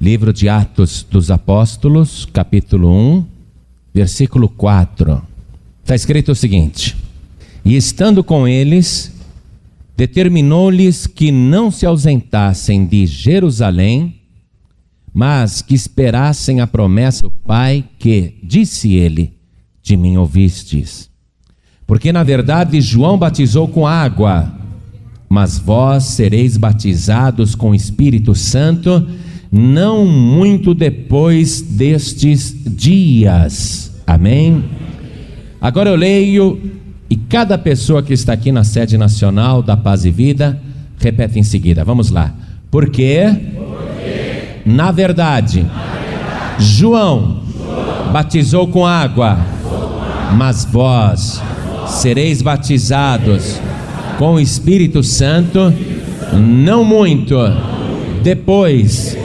Livro de Atos dos Apóstolos, capítulo 1, versículo 4. Está escrito o seguinte: E estando com eles, determinou-lhes que não se ausentassem de Jerusalém, mas que esperassem a promessa do Pai, que, disse ele, de mim ouvistes. Porque na verdade João batizou com água, mas vós sereis batizados com o Espírito Santo não muito depois destes dias. Amém? Agora eu leio e cada pessoa que está aqui na sede nacional da Paz e Vida repete em seguida. Vamos lá. Porque, Porque na, verdade, na verdade, João, João batizou com água, mas vós sereis batizados com o Espírito Santo não muito depois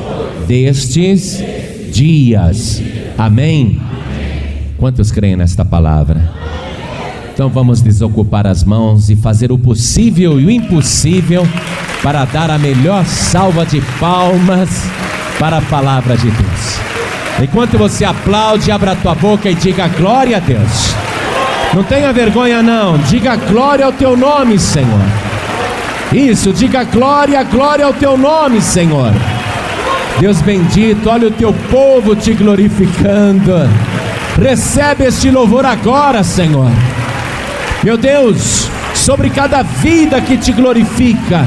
destes dias. Amém? Quantos creem nesta palavra? Então vamos desocupar as mãos e fazer o possível e o impossível para dar a melhor salva de palmas para a palavra de Deus. Enquanto você aplaude, abra a tua boca e diga glória a Deus. Não tenha vergonha não, diga glória ao teu nome, Senhor. Isso, diga glória, glória ao teu nome, Senhor. Deus bendito, olha o teu povo te glorificando. Recebe este louvor agora, Senhor. Meu Deus, sobre cada vida que te glorifica,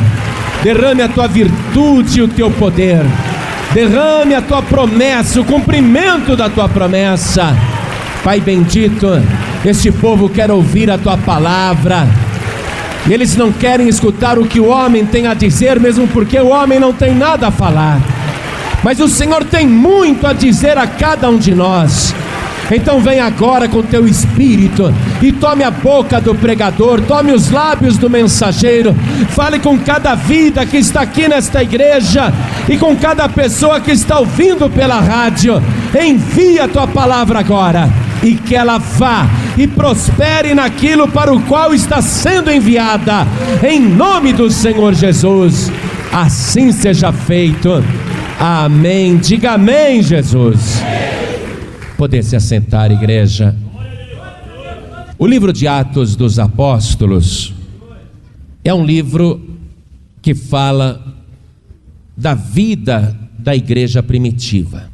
derrame a tua virtude e o teu poder. Derrame a tua promessa, o cumprimento da tua promessa. Pai bendito, este povo quer ouvir a tua palavra. Eles não querem escutar o que o homem tem a dizer, mesmo porque o homem não tem nada a falar mas o Senhor tem muito a dizer a cada um de nós. Então vem agora com teu espírito e tome a boca do pregador, tome os lábios do mensageiro, fale com cada vida que está aqui nesta igreja e com cada pessoa que está ouvindo pela rádio. Envia a tua palavra agora e que ela vá e prospere naquilo para o qual está sendo enviada, em nome do Senhor Jesus. Assim seja feito. Amém. Diga amém, Jesus. Poder se assentar, igreja. O livro de Atos dos Apóstolos é um livro que fala da vida da igreja primitiva.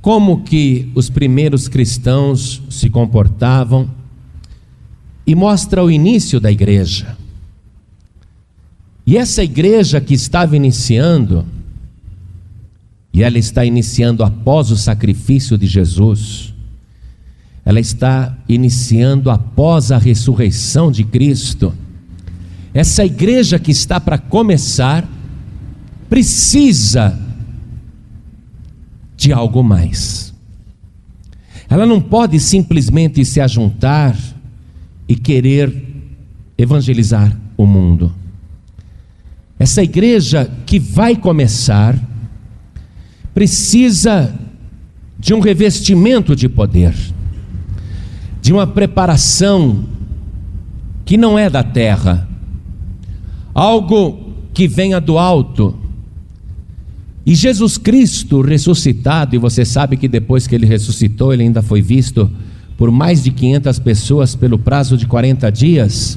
Como que os primeiros cristãos se comportavam e mostra o início da igreja. E essa igreja que estava iniciando, e ela está iniciando após o sacrifício de Jesus, ela está iniciando após a ressurreição de Cristo. Essa igreja que está para começar, precisa de algo mais. Ela não pode simplesmente se ajuntar e querer evangelizar o mundo. Essa igreja que vai começar precisa de um revestimento de poder, de uma preparação que não é da terra, algo que venha do alto. E Jesus Cristo ressuscitado, e você sabe que depois que ele ressuscitou, ele ainda foi visto por mais de 500 pessoas pelo prazo de 40 dias.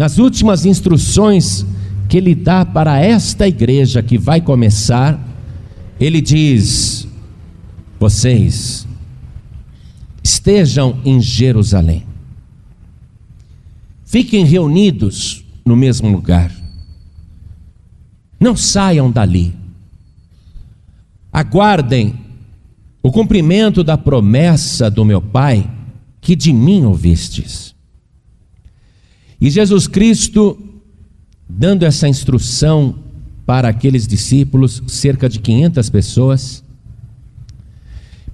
Nas últimas instruções que ele dá para esta igreja que vai começar, ele diz: vocês estejam em Jerusalém, fiquem reunidos no mesmo lugar, não saiam dali, aguardem o cumprimento da promessa do meu Pai que de mim ouvistes. E Jesus Cristo, dando essa instrução para aqueles discípulos, cerca de 500 pessoas,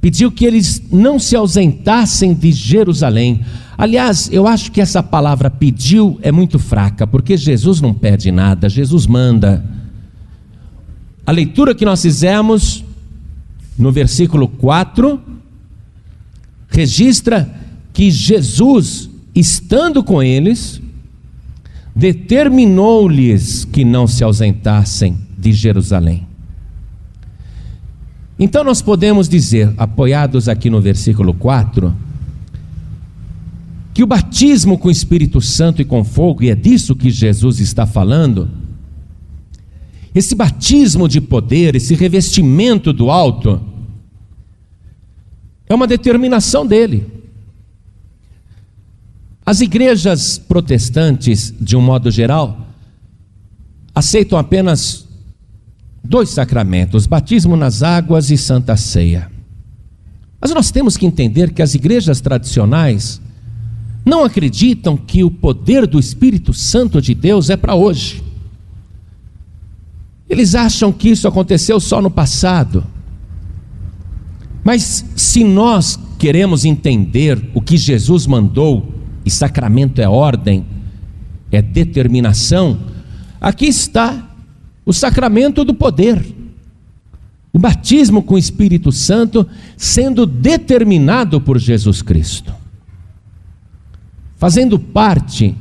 pediu que eles não se ausentassem de Jerusalém. Aliás, eu acho que essa palavra pediu é muito fraca, porque Jesus não pede nada, Jesus manda. A leitura que nós fizemos no versículo 4 registra que Jesus, estando com eles, determinou-lhes que não se ausentassem de Jerusalém. Então nós podemos dizer, apoiados aqui no versículo 4, que o batismo com o Espírito Santo e com fogo, e é disso que Jesus está falando, esse batismo de poder, esse revestimento do alto, é uma determinação dele. As igrejas protestantes, de um modo geral, aceitam apenas dois sacramentos: batismo nas águas e santa ceia. Mas nós temos que entender que as igrejas tradicionais não acreditam que o poder do Espírito Santo de Deus é para hoje. Eles acham que isso aconteceu só no passado. Mas se nós queremos entender o que Jesus mandou, e sacramento é ordem, é determinação, aqui está o sacramento do poder. O batismo com o Espírito Santo sendo determinado por Jesus Cristo fazendo parte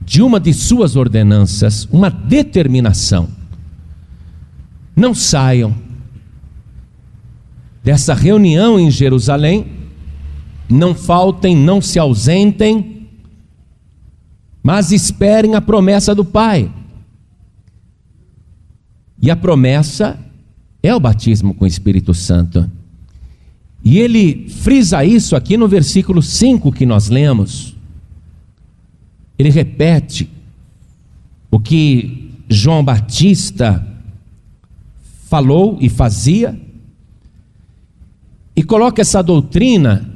de uma de suas ordenanças, uma determinação. Não saiam dessa reunião em Jerusalém, não faltem, não se ausentem, mas esperem a promessa do Pai. E a promessa é o batismo com o Espírito Santo. E ele frisa isso aqui no versículo 5 que nós lemos. Ele repete o que João Batista falou e fazia, e coloca essa doutrina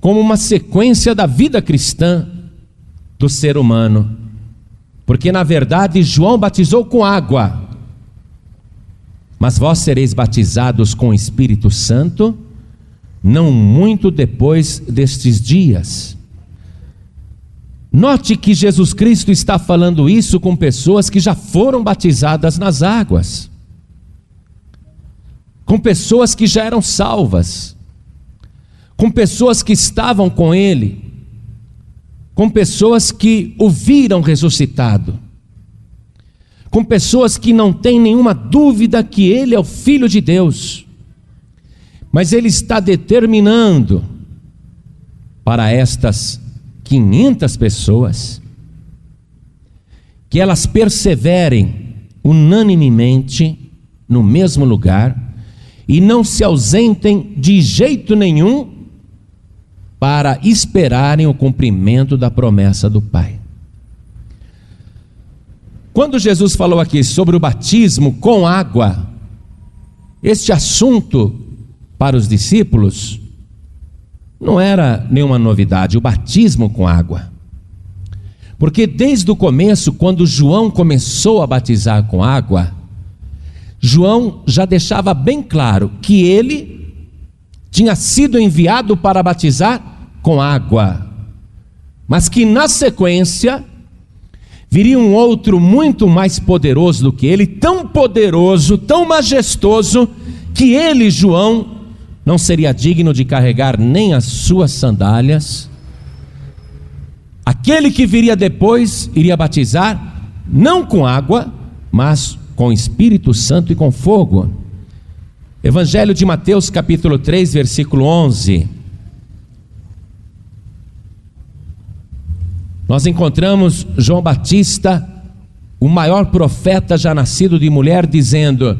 como uma sequência da vida cristã do ser humano. Porque na verdade João batizou com água, mas vós sereis batizados com o Espírito Santo não muito depois destes dias. Note que Jesus Cristo está falando isso com pessoas que já foram batizadas nas águas, com pessoas que já eram salvas, com pessoas que estavam com Ele, com pessoas que o viram ressuscitado, com pessoas que não têm nenhuma dúvida que Ele é o Filho de Deus mas ele está determinando para estas 500 pessoas que elas perseverem unanimemente no mesmo lugar e não se ausentem de jeito nenhum para esperarem o cumprimento da promessa do Pai. Quando Jesus falou aqui sobre o batismo com água, este assunto para os discípulos não era nenhuma novidade o batismo com água. Porque desde o começo, quando João começou a batizar com água, João já deixava bem claro que ele tinha sido enviado para batizar com água, mas que na sequência viria um outro muito mais poderoso do que ele, tão poderoso, tão majestoso, que ele, João, não seria digno de carregar nem as suas sandálias. Aquele que viria depois iria batizar, não com água, mas com Espírito Santo e com fogo. Evangelho de Mateus, capítulo 3, versículo 11. Nós encontramos João Batista, o maior profeta já nascido de mulher, dizendo: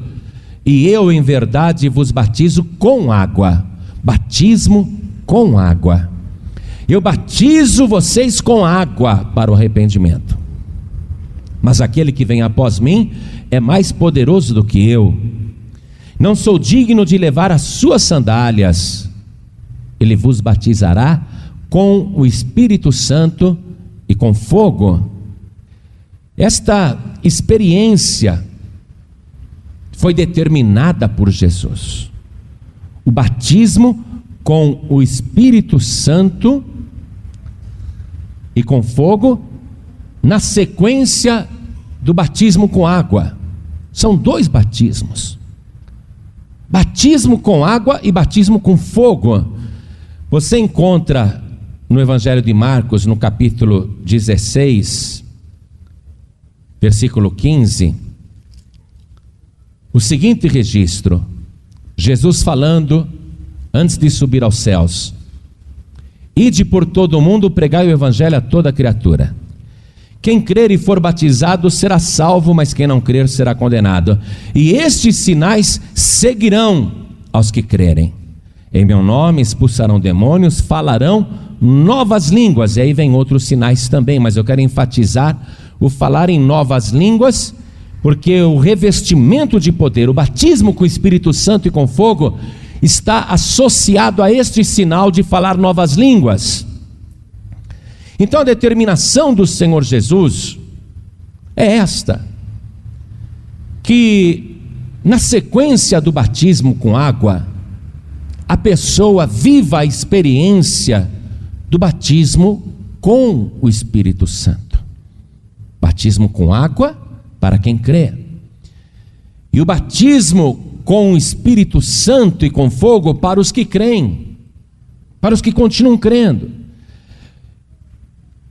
e eu, em verdade, vos batizo com água. Batismo com água. Eu batizo vocês com água para o arrependimento. Mas aquele que vem após mim é mais poderoso do que eu. Não sou digno de levar as suas sandálias. Ele vos batizará com o Espírito Santo e com fogo. Esta experiência foi determinada por Jesus. O batismo com o Espírito Santo e com fogo, na sequência do batismo com água. São dois batismos: batismo com água e batismo com fogo. Você encontra no Evangelho de Marcos, no capítulo 16, versículo 15 o seguinte registro: Jesus falando antes de subir aos céus: Ide por todo o mundo pregai o evangelho a toda criatura. Quem crer e for batizado será salvo, mas quem não crer será condenado. E estes sinais seguirão aos que crerem. Em meu nome expulsarão demônios, falarão novas línguas. E aí vem outros sinais também, mas eu quero enfatizar o falar em novas línguas, porque o revestimento de poder, o batismo com o Espírito Santo e com fogo, está associado a este sinal de falar novas línguas. Então a determinação do Senhor Jesus é esta: que na sequência do batismo com água, a pessoa viva a experiência do batismo com o Espírito Santo. Batismo com água para quem crê. E o batismo com o Espírito Santo e com fogo para os que creem, para os que continuam crendo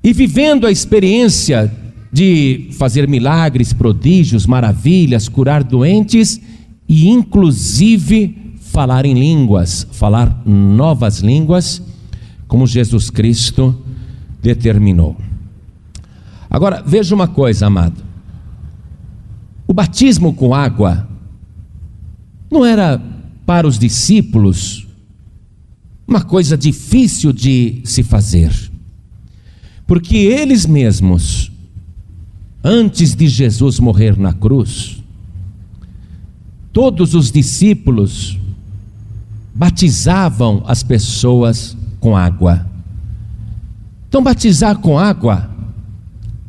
e vivendo a experiência de fazer milagres, prodígios, maravilhas, curar doentes e, inclusive, falar em línguas, falar novas línguas, como Jesus Cristo determinou. Agora, veja uma coisa, amado. O batismo com água não era para os discípulos uma coisa difícil de se fazer. Porque eles mesmos, antes de Jesus morrer na cruz, todos os discípulos batizavam as pessoas com água. Então, batizar com água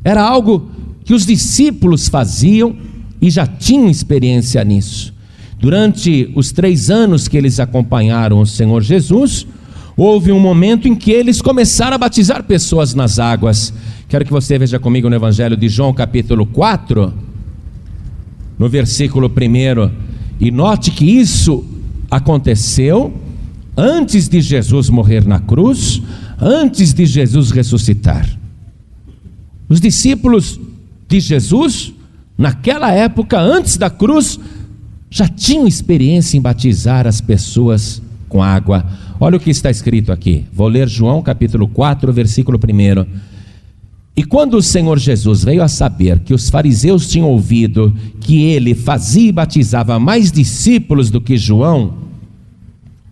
era algo que os discípulos faziam e já tinham experiência nisso. Durante os três anos que eles acompanharam o Senhor Jesus, houve um momento em que eles começaram a batizar pessoas nas águas. Quero que você veja comigo no Evangelho de João, capítulo 4, no versículo 1, e note que isso aconteceu antes de Jesus morrer na cruz, antes de Jesus ressuscitar. Os discípulos de Jesus, naquela época, antes da cruz, já tinham experiência em batizar as pessoas com água Olha o que está escrito aqui. Vou ler João capítulo 4, versículo 1. E quando o Senhor Jesus veio a saber que os fariseus tinham ouvido que ele fazia e batizava mais discípulos do que João,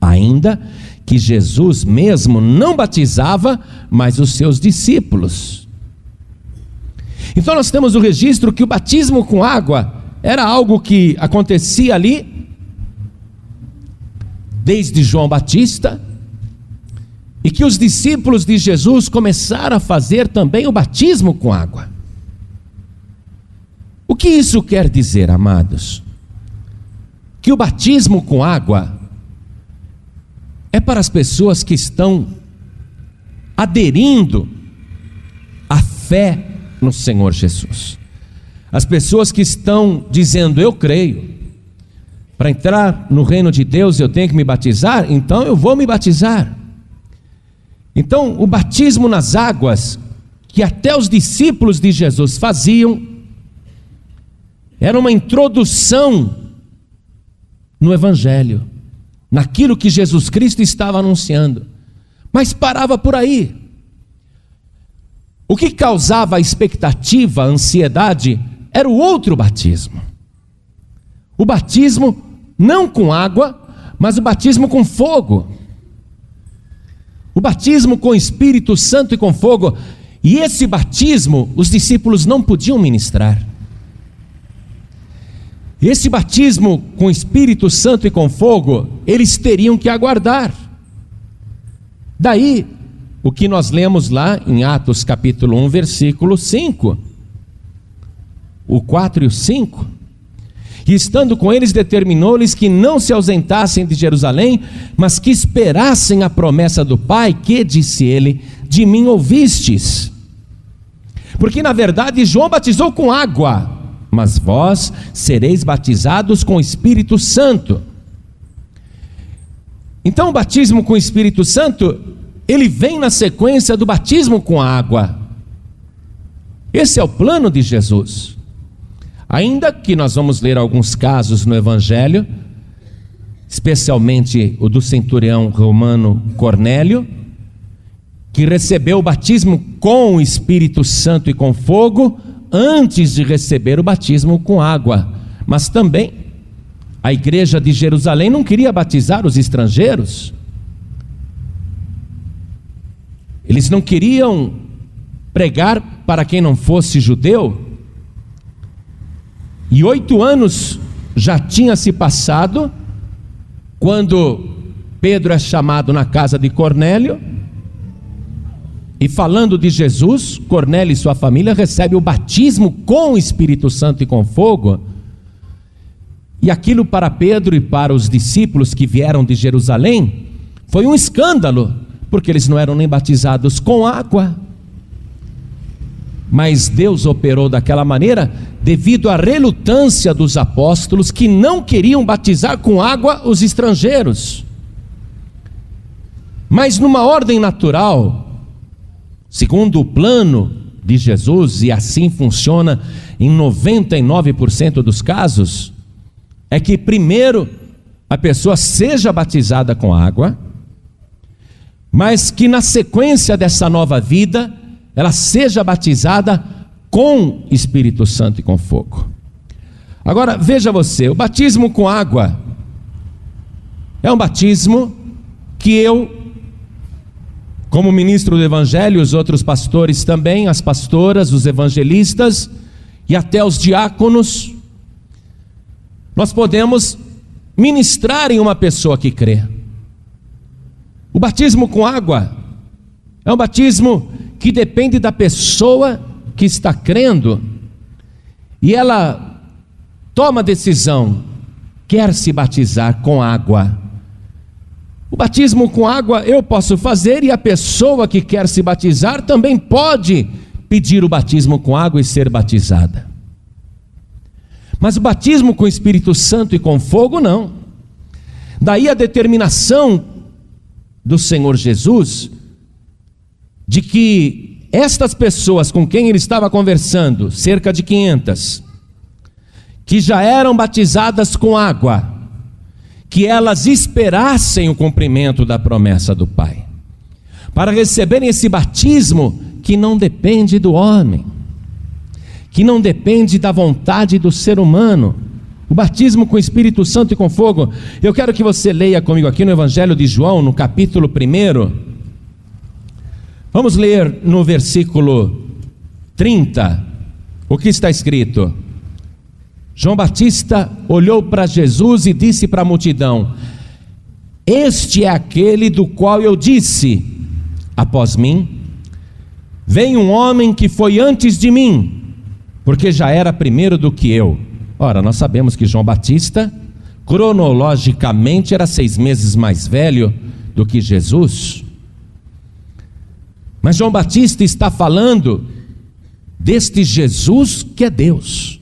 ainda que Jesus mesmo não batizava, mas os seus discípulos. Então nós temos o registro que o batismo com água era algo que acontecia ali desde João Batista, e que os discípulos de Jesus começaram a fazer também o batismo com água. O que isso quer dizer, amados? Que o batismo com água é para as pessoas que estão aderindo à fé no Senhor Jesus. As pessoas que estão dizendo, eu creio, para entrar no reino de Deus eu tenho que me batizar, então eu vou me batizar. Então, o batismo nas águas, que até os discípulos de Jesus faziam, era uma introdução no Evangelho, naquilo que Jesus Cristo estava anunciando, mas parava por aí. O que causava a expectativa, a ansiedade, era o outro batismo. O batismo não com água, mas o batismo com fogo. O batismo com Espírito Santo e com fogo. E esse batismo os discípulos não podiam ministrar. Esse batismo com Espírito Santo e com fogo, eles teriam que aguardar. Daí, o que nós lemos lá em Atos capítulo 1, versículo 5. O 4 e o 5. E estando com eles, determinou-lhes que não se ausentassem de Jerusalém, mas que esperassem a promessa do Pai, que, disse ele, de mim ouvistes. Porque na verdade João batizou com água, mas vós sereis batizados com o Espírito Santo. Então o batismo com o Espírito Santo, ele vem na sequência do batismo com água. Esse é o plano de Jesus. Ainda que nós vamos ler alguns casos no Evangelho, especialmente o do centurião romano Cornélio, que recebeu o batismo com o Espírito Santo e com fogo, antes de receber o batismo com água. Mas também a igreja de Jerusalém não queria batizar os estrangeiros. Eles não queriam pregar para quem não fosse judeu. E oito anos já tinha se passado quando Pedro é chamado na casa de Cornélio. E falando de Jesus, Cornélio e sua família recebem o batismo com o Espírito Santo e com fogo. E aquilo para Pedro e para os discípulos que vieram de Jerusalém foi um escândalo, porque eles não eram nem batizados com água. Mas Deus operou daquela maneira devido à relutância dos apóstolos que não queriam batizar com água os estrangeiros. Mas numa ordem natural, segundo o plano de Jesus, e assim funciona em 99% dos casos, é que primeiro a pessoa seja batizada com água, mas que na sequência dessa nova vida, ela seja batizada com Espírito Santo e com fogo. Agora, veja você, o batismo com água é um batismo que eu, como ministro do Evangelho, os outros pastores também, as pastoras, os evangelistas e até os diáconos, nós podemos ministrar em uma pessoa que crê. O batismo com água é um batismo que depende da pessoa que está crendo e ela toma decisão, quer se batizar com água. O batismo com água eu posso fazer e a pessoa que quer se batizar também pode pedir o batismo com água e ser batizada. Mas o batismo com o Espírito Santo e com fogo, não. Daí a determinação do Senhor Jesus de que estas pessoas com quem ele estava conversando, cerca de 500, que já eram batizadas com água, que elas esperassem o cumprimento da promessa do Pai, para receberem esse batismo que não depende do homem, que não depende da vontade do ser humano, o batismo com o Espírito Santo e com fogo. Eu quero que você leia comigo aqui no Evangelho de João, no capítulo 1 Vamos ler no versículo 30 o que está escrito. João Batista olhou para Jesus e disse para a multidão: Este é aquele do qual eu disse, após mim, vem um homem que foi antes de mim, porque já era primeiro do que eu. Ora, nós sabemos que João Batista, cronologicamente, era seis meses mais velho do que Jesus. Mas João Batista está falando deste Jesus que é Deus.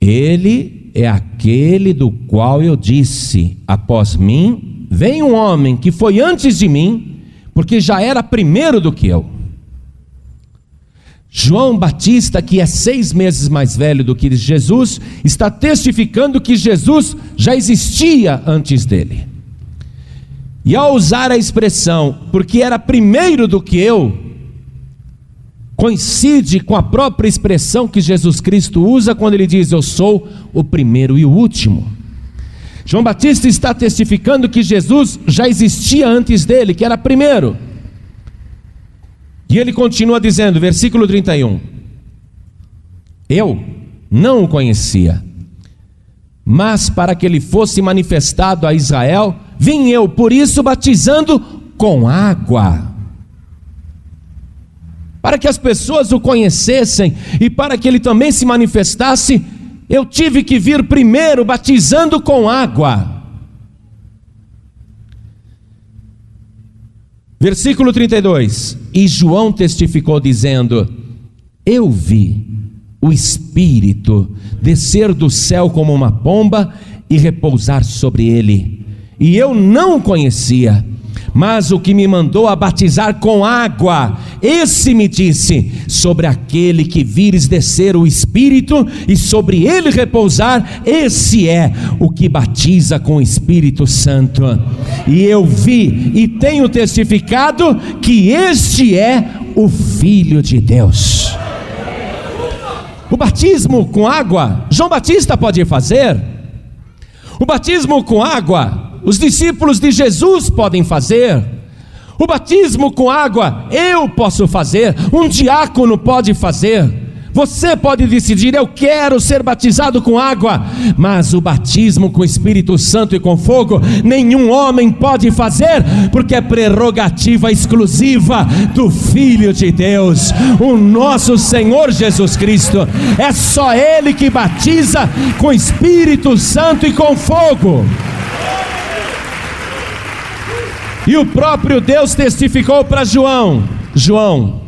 Ele é aquele do qual eu disse: após mim vem um homem que foi antes de mim, porque já era primeiro do que eu. João Batista, que é seis meses mais velho do que Jesus, está testificando que Jesus já existia antes dele. E ao usar a expressão, porque era primeiro do que eu, coincide com a própria expressão que Jesus Cristo usa quando ele diz: Eu sou o primeiro e o último. João Batista está testificando que Jesus já existia antes dele, que era primeiro. E ele continua dizendo, versículo 31. Eu não o conhecia, mas para que ele fosse manifestado a Israel, vim eu, por isso, batizando com água. Para que as pessoas o conhecessem e para que ele também se manifestasse, eu tive que vir primeiro batizando com água. Versículo 32: E João testificou, dizendo: Eu vi o Espírito descer do céu como uma pomba e repousar sobre ele e eu não o conhecia. Mas o que me mandou a batizar com água, esse me disse: sobre aquele que vires descer o Espírito e sobre ele repousar, esse é o que batiza com o Espírito Santo. E eu vi e tenho testificado que este é o Filho de Deus. O batismo com água, João Batista pode fazer. O batismo com água, os discípulos de Jesus podem fazer. O batismo com água, eu posso fazer. Um diácono pode fazer. Você pode decidir, eu quero ser batizado com água, mas o batismo com Espírito Santo e com fogo, nenhum homem pode fazer, porque é prerrogativa exclusiva do Filho de Deus, o nosso Senhor Jesus Cristo. É só Ele que batiza com Espírito Santo e com fogo. E o próprio Deus testificou para João: João,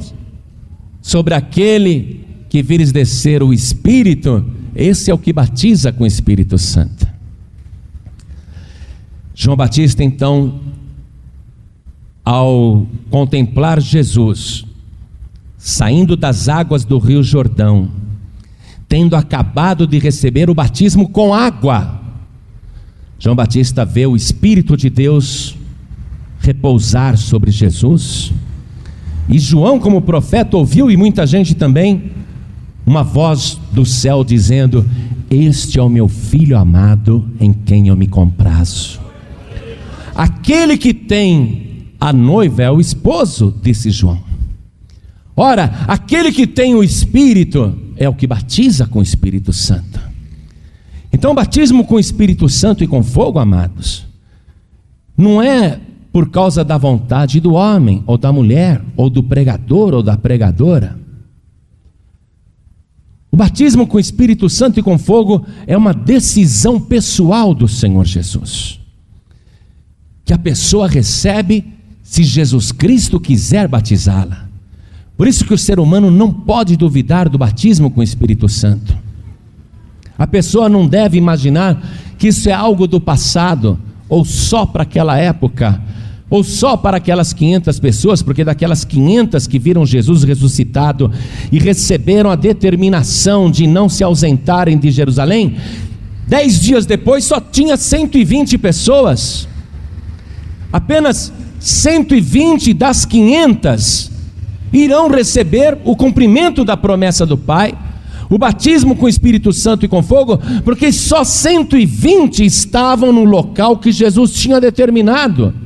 sobre aquele que vires descer o Espírito, esse é o que batiza com o Espírito Santo. João Batista, então, ao contemplar Jesus, saindo das águas do Rio Jordão, tendo acabado de receber o batismo com água, João Batista vê o Espírito de Deus repousar sobre Jesus. E João, como profeta, ouviu, e muita gente também, uma voz do céu dizendo: Este é o meu filho amado em quem eu me comprazo. Aquele que tem a noiva é o esposo, disse João. Ora, aquele que tem o Espírito é o que batiza com o Espírito Santo. Então, batismo com o Espírito Santo e com fogo, amados, não é por causa da vontade do homem, ou da mulher, ou do pregador, ou da pregadora. O batismo com o Espírito Santo e com fogo é uma decisão pessoal do Senhor Jesus. Que a pessoa recebe se Jesus Cristo quiser batizá-la. Por isso que o ser humano não pode duvidar do batismo com o Espírito Santo. A pessoa não deve imaginar que isso é algo do passado ou só para aquela época ou só para aquelas 500 pessoas, porque daquelas 500 que viram Jesus ressuscitado e receberam a determinação de não se ausentarem de Jerusalém, dez dias depois só tinha 120 pessoas, apenas 120 das 500 irão receber o cumprimento da promessa do Pai, o batismo com o Espírito Santo e com fogo, porque só 120 estavam no local que Jesus tinha determinado.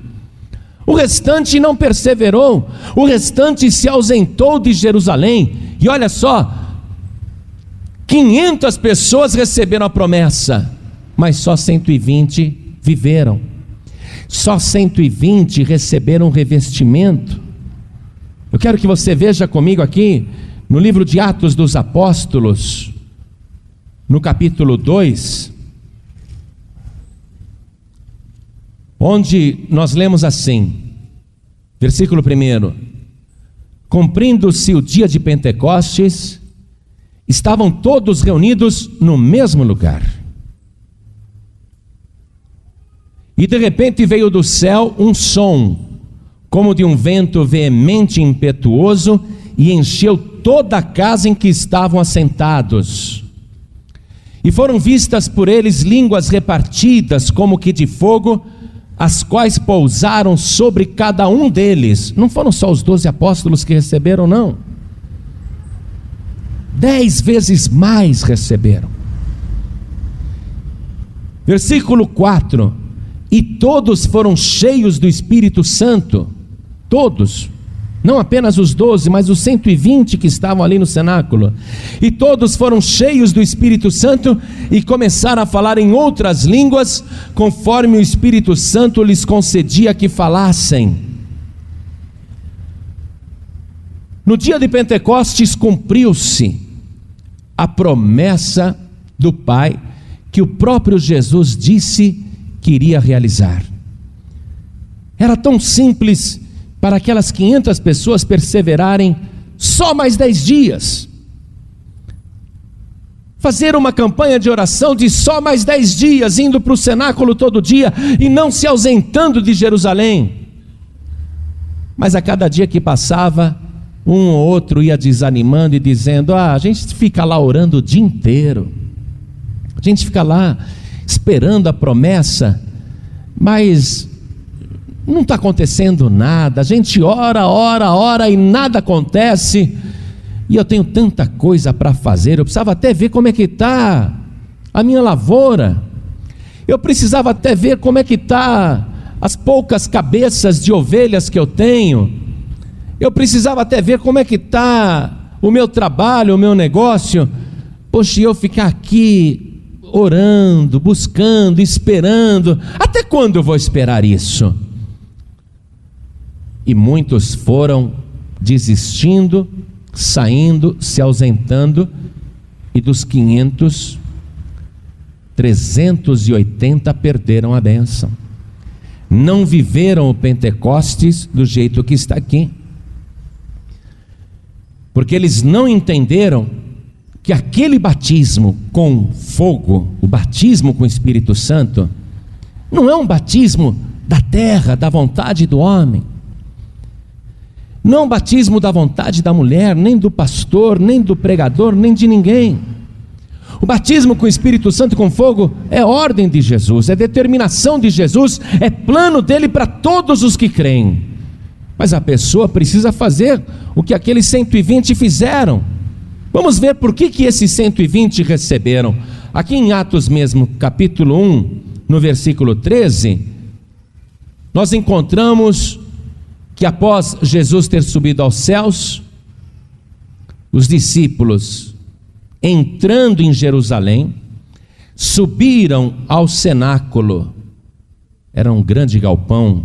O restante não perseverou, o restante se ausentou de Jerusalém. E olha só, 500 pessoas receberam a promessa, mas só 120 viveram. Só 120 receberam revestimento. Eu quero que você veja comigo aqui no livro de Atos dos Apóstolos, no capítulo 2, onde nós lemos assim, versículo 1: Cumprindo-se o dia de Pentecostes, estavam todos reunidos no mesmo lugar. E de repente veio do céu um som, como de um vento veemente e impetuoso, e encheu toda a casa em que estavam assentados. E foram vistas por eles línguas repartidas, como que de fogo, as quais pousaram sobre cada um deles. Não foram só os doze apóstolos que receberam, não. Dez vezes mais receberam. Versículo 4: E todos foram cheios do Espírito Santo, todos não apenas os doze, mas os 120 que estavam ali no cenáculo. E todos foram cheios do Espírito Santo e começaram a falar em outras línguas, conforme o Espírito Santo lhes concedia que falassem. No dia de Pentecostes cumpriu-se a promessa do Pai que o próprio Jesus disse que iria realizar. Era tão simples para aquelas 500 pessoas perseverarem só mais 10 dias. Fazer uma campanha de oração de só mais 10 dias, indo para o cenáculo todo dia e não se ausentando de Jerusalém. Mas a cada dia que passava, um ou outro ia desanimando e dizendo: Ah, a gente fica lá orando o dia inteiro, a gente fica lá esperando a promessa, mas não está acontecendo nada, a gente ora, ora, ora e nada acontece, e eu tenho tanta coisa para fazer, eu precisava até ver como é que está a minha lavoura, eu precisava até ver como é que está as poucas cabeças de ovelhas que eu tenho, eu precisava até ver como é que está o meu trabalho, o meu negócio, poxa, eu ficar aqui orando, buscando, esperando, até quando eu vou esperar isso? E muitos foram desistindo, saindo, se ausentando, e dos 500, 380 perderam a bênção. Não viveram o Pentecostes do jeito que está aqui. Porque eles não entenderam que aquele batismo com fogo, o batismo com o Espírito Santo, não é um batismo da terra, da vontade do homem. Não batismo da vontade da mulher, nem do pastor, nem do pregador, nem de ninguém. O batismo com o Espírito Santo e com fogo é ordem de Jesus, é determinação de Jesus, é plano dele para todos os que creem. Mas a pessoa precisa fazer o que aqueles 120 fizeram. Vamos ver por que, que esses 120 receberam. Aqui em Atos mesmo, capítulo 1, no versículo 13, nós encontramos que após Jesus ter subido aos céus, os discípulos entrando em Jerusalém, subiram ao cenáculo. Era um grande galpão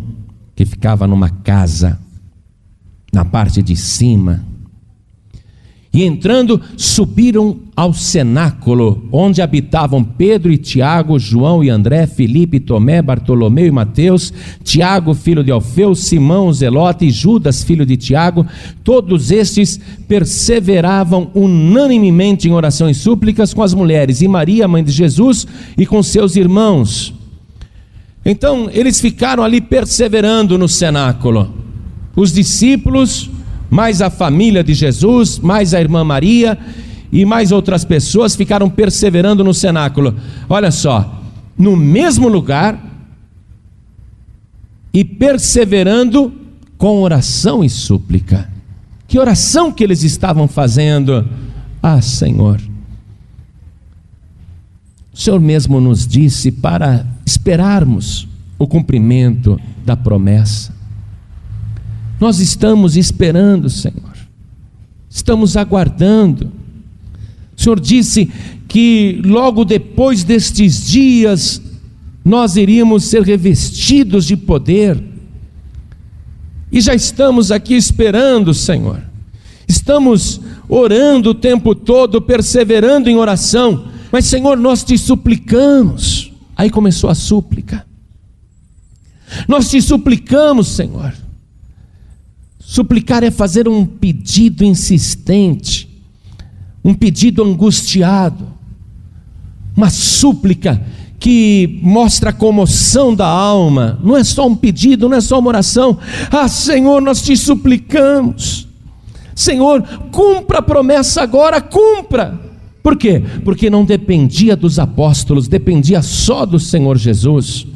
que ficava numa casa, na parte de cima. E entrando, subiram ao cenáculo, onde habitavam Pedro e Tiago, João e André, Filipe, Tomé, Bartolomeu e Mateus, Tiago, filho de Alfeu, Simão, Zelote e Judas, filho de Tiago. Todos estes perseveravam unanimemente em oração e súplicas com as mulheres, e Maria, mãe de Jesus, e com seus irmãos. Então, eles ficaram ali perseverando no cenáculo. Os discípulos mais a família de Jesus, mais a irmã Maria e mais outras pessoas ficaram perseverando no cenáculo. Olha só, no mesmo lugar e perseverando com oração e súplica. Que oração que eles estavam fazendo? Ah, Senhor. O Senhor mesmo nos disse para esperarmos o cumprimento da promessa. Nós estamos esperando, Senhor. Estamos aguardando. O Senhor disse que logo depois destes dias nós iríamos ser revestidos de poder. E já estamos aqui esperando, Senhor. Estamos orando o tempo todo, perseverando em oração. Mas, Senhor, nós te suplicamos. Aí começou a súplica. Nós te suplicamos, Senhor Suplicar é fazer um pedido insistente, um pedido angustiado, uma súplica que mostra a comoção da alma, não é só um pedido, não é só uma oração. Ah, Senhor, nós te suplicamos. Senhor, cumpra a promessa agora, cumpra. Por quê? Porque não dependia dos apóstolos, dependia só do Senhor Jesus.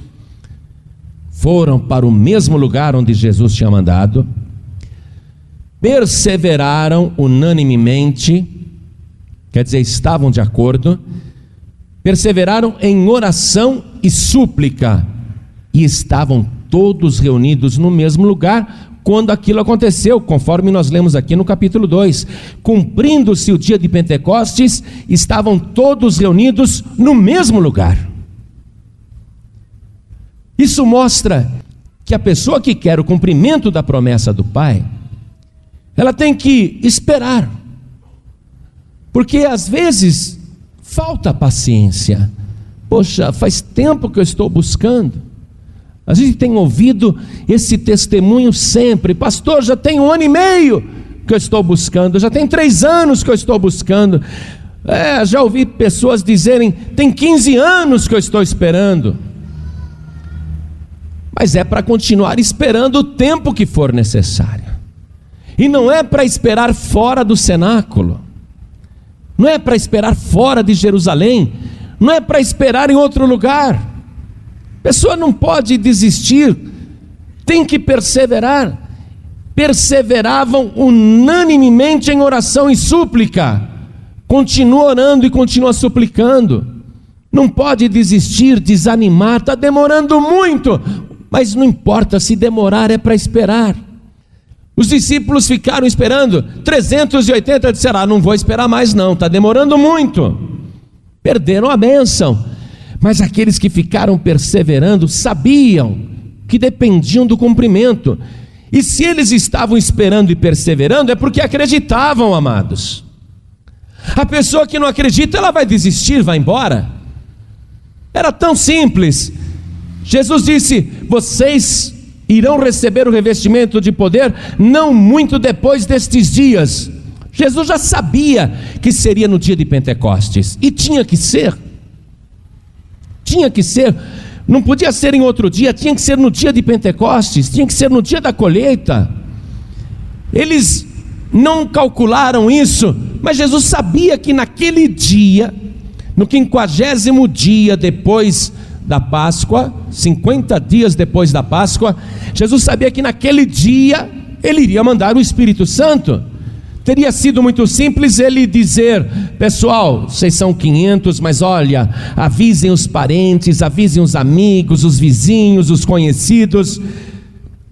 Foram para o mesmo lugar onde Jesus tinha mandado perseveraram unanimemente, quer dizer, estavam de acordo, perseveraram em oração e súplica, e estavam todos reunidos no mesmo lugar quando aquilo aconteceu, conforme nós lemos aqui no capítulo 2. Cumprindo-se o dia de Pentecostes, estavam todos reunidos no mesmo lugar. Isso mostra que a pessoa que quer o cumprimento da promessa do Pai, ela tem que esperar, porque às vezes falta paciência. Poxa, faz tempo que eu estou buscando. A gente tem ouvido esse testemunho sempre, pastor. Já tem um ano e meio que eu estou buscando, já tem três anos que eu estou buscando. É, já ouvi pessoas dizerem: tem 15 anos que eu estou esperando. mas é para continuar esperando o tempo que for necessário. E não é para esperar fora do cenáculo, não é para esperar fora de Jerusalém, não é para esperar em outro lugar. A pessoa não pode desistir, tem que perseverar. Perseveravam unanimemente em oração e súplica. Continua orando e continua suplicando. Não pode desistir, desanimar, está demorando muito, mas não importa se demorar, é para esperar. Os discípulos ficaram esperando, 380 disseram: ah, não vou esperar mais, não, está demorando muito. Perderam a bênção. Mas aqueles que ficaram perseverando sabiam que dependiam do cumprimento. E se eles estavam esperando e perseverando, é porque acreditavam, amados. A pessoa que não acredita, ela vai desistir, vai embora. Era tão simples. Jesus disse: Vocês irão receber o revestimento de poder não muito depois destes dias. Jesus já sabia que seria no dia de Pentecostes e tinha que ser. Tinha que ser, não podia ser em outro dia, tinha que ser no dia de Pentecostes, tinha que ser no dia da colheita. Eles não calcularam isso, mas Jesus sabia que naquele dia, no quinquagésimo dia depois da Páscoa, 50 dias depois da Páscoa, Jesus sabia que naquele dia ele iria mandar o Espírito Santo. Teria sido muito simples ele dizer: Pessoal, vocês são 500, mas olha, avisem os parentes, avisem os amigos, os vizinhos, os conhecidos.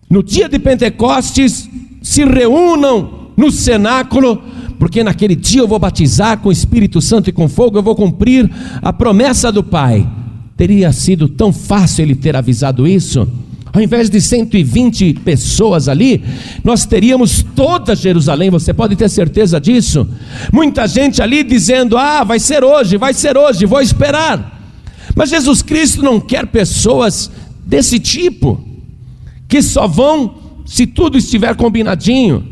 No dia de Pentecostes, se reúnam no cenáculo, porque naquele dia eu vou batizar com o Espírito Santo e com fogo, eu vou cumprir a promessa do Pai. Teria sido tão fácil ele ter avisado isso? Ao invés de 120 pessoas ali, nós teríamos toda Jerusalém, você pode ter certeza disso. Muita gente ali dizendo: Ah, vai ser hoje, vai ser hoje, vou esperar. Mas Jesus Cristo não quer pessoas desse tipo, que só vão se tudo estiver combinadinho.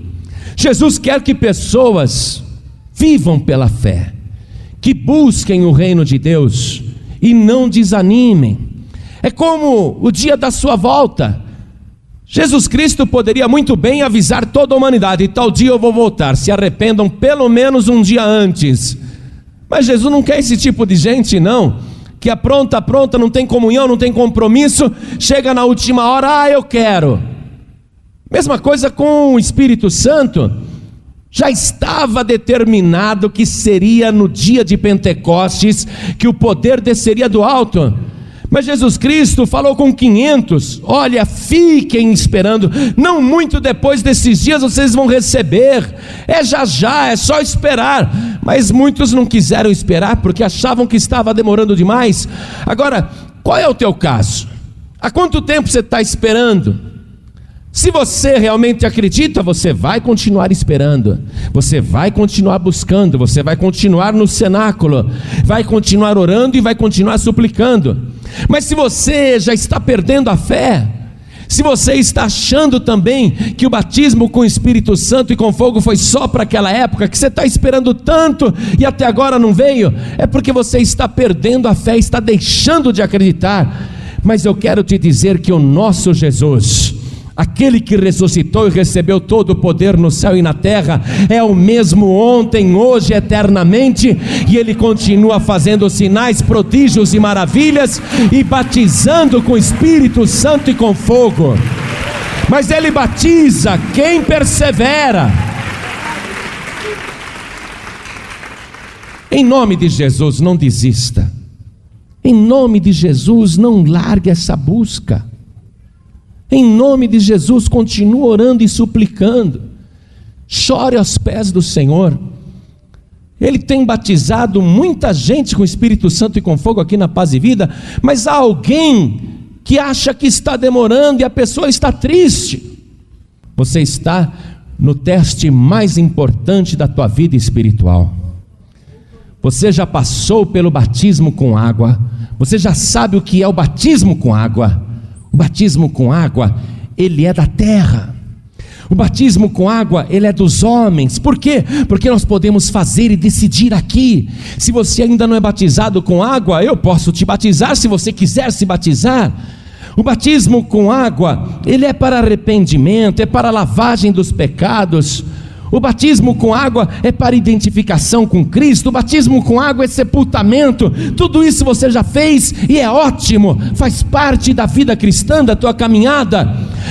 Jesus quer que pessoas vivam pela fé, que busquem o reino de Deus e não desanimem. É como o dia da sua volta. Jesus Cristo poderia muito bem avisar toda a humanidade: tal dia eu vou voltar, se arrependam pelo menos um dia antes. Mas Jesus não quer esse tipo de gente, não. Que apronta, pronta, não tem comunhão, não tem compromisso, chega na última hora, ah, eu quero. Mesma coisa com o Espírito Santo já estava determinado que seria no dia de Pentecostes que o poder desceria do alto. Mas Jesus Cristo falou com 500: Olha, fiquem esperando, não muito depois desses dias vocês vão receber, é já já, é só esperar. Mas muitos não quiseram esperar porque achavam que estava demorando demais. Agora, qual é o teu caso? Há quanto tempo você está esperando? Se você realmente acredita, você vai continuar esperando, você vai continuar buscando, você vai continuar no cenáculo, vai continuar orando e vai continuar suplicando. Mas se você já está perdendo a fé, se você está achando também que o batismo com o Espírito Santo e com fogo foi só para aquela época, que você está esperando tanto e até agora não veio, é porque você está perdendo a fé, está deixando de acreditar. Mas eu quero te dizer que o nosso Jesus, Aquele que ressuscitou e recebeu todo o poder no céu e na terra é o mesmo ontem, hoje, eternamente, e ele continua fazendo sinais, prodígios e maravilhas e batizando com Espírito Santo e com fogo. Mas ele batiza quem persevera. Em nome de Jesus, não desista. Em nome de Jesus, não largue essa busca. Em nome de Jesus, continue orando e suplicando. Chore aos pés do Senhor. Ele tem batizado muita gente com o Espírito Santo e com fogo aqui na Paz e Vida, mas há alguém que acha que está demorando e a pessoa está triste. Você está no teste mais importante da tua vida espiritual. Você já passou pelo batismo com água, você já sabe o que é o batismo com água. O batismo com água, ele é da terra. O batismo com água, ele é dos homens. Por quê? Porque nós podemos fazer e decidir aqui. Se você ainda não é batizado com água, eu posso te batizar se você quiser se batizar. O batismo com água, ele é para arrependimento, é para lavagem dos pecados. O batismo com água é para identificação com Cristo, o batismo com água é sepultamento. Tudo isso você já fez e é ótimo, faz parte da vida cristã, da tua caminhada.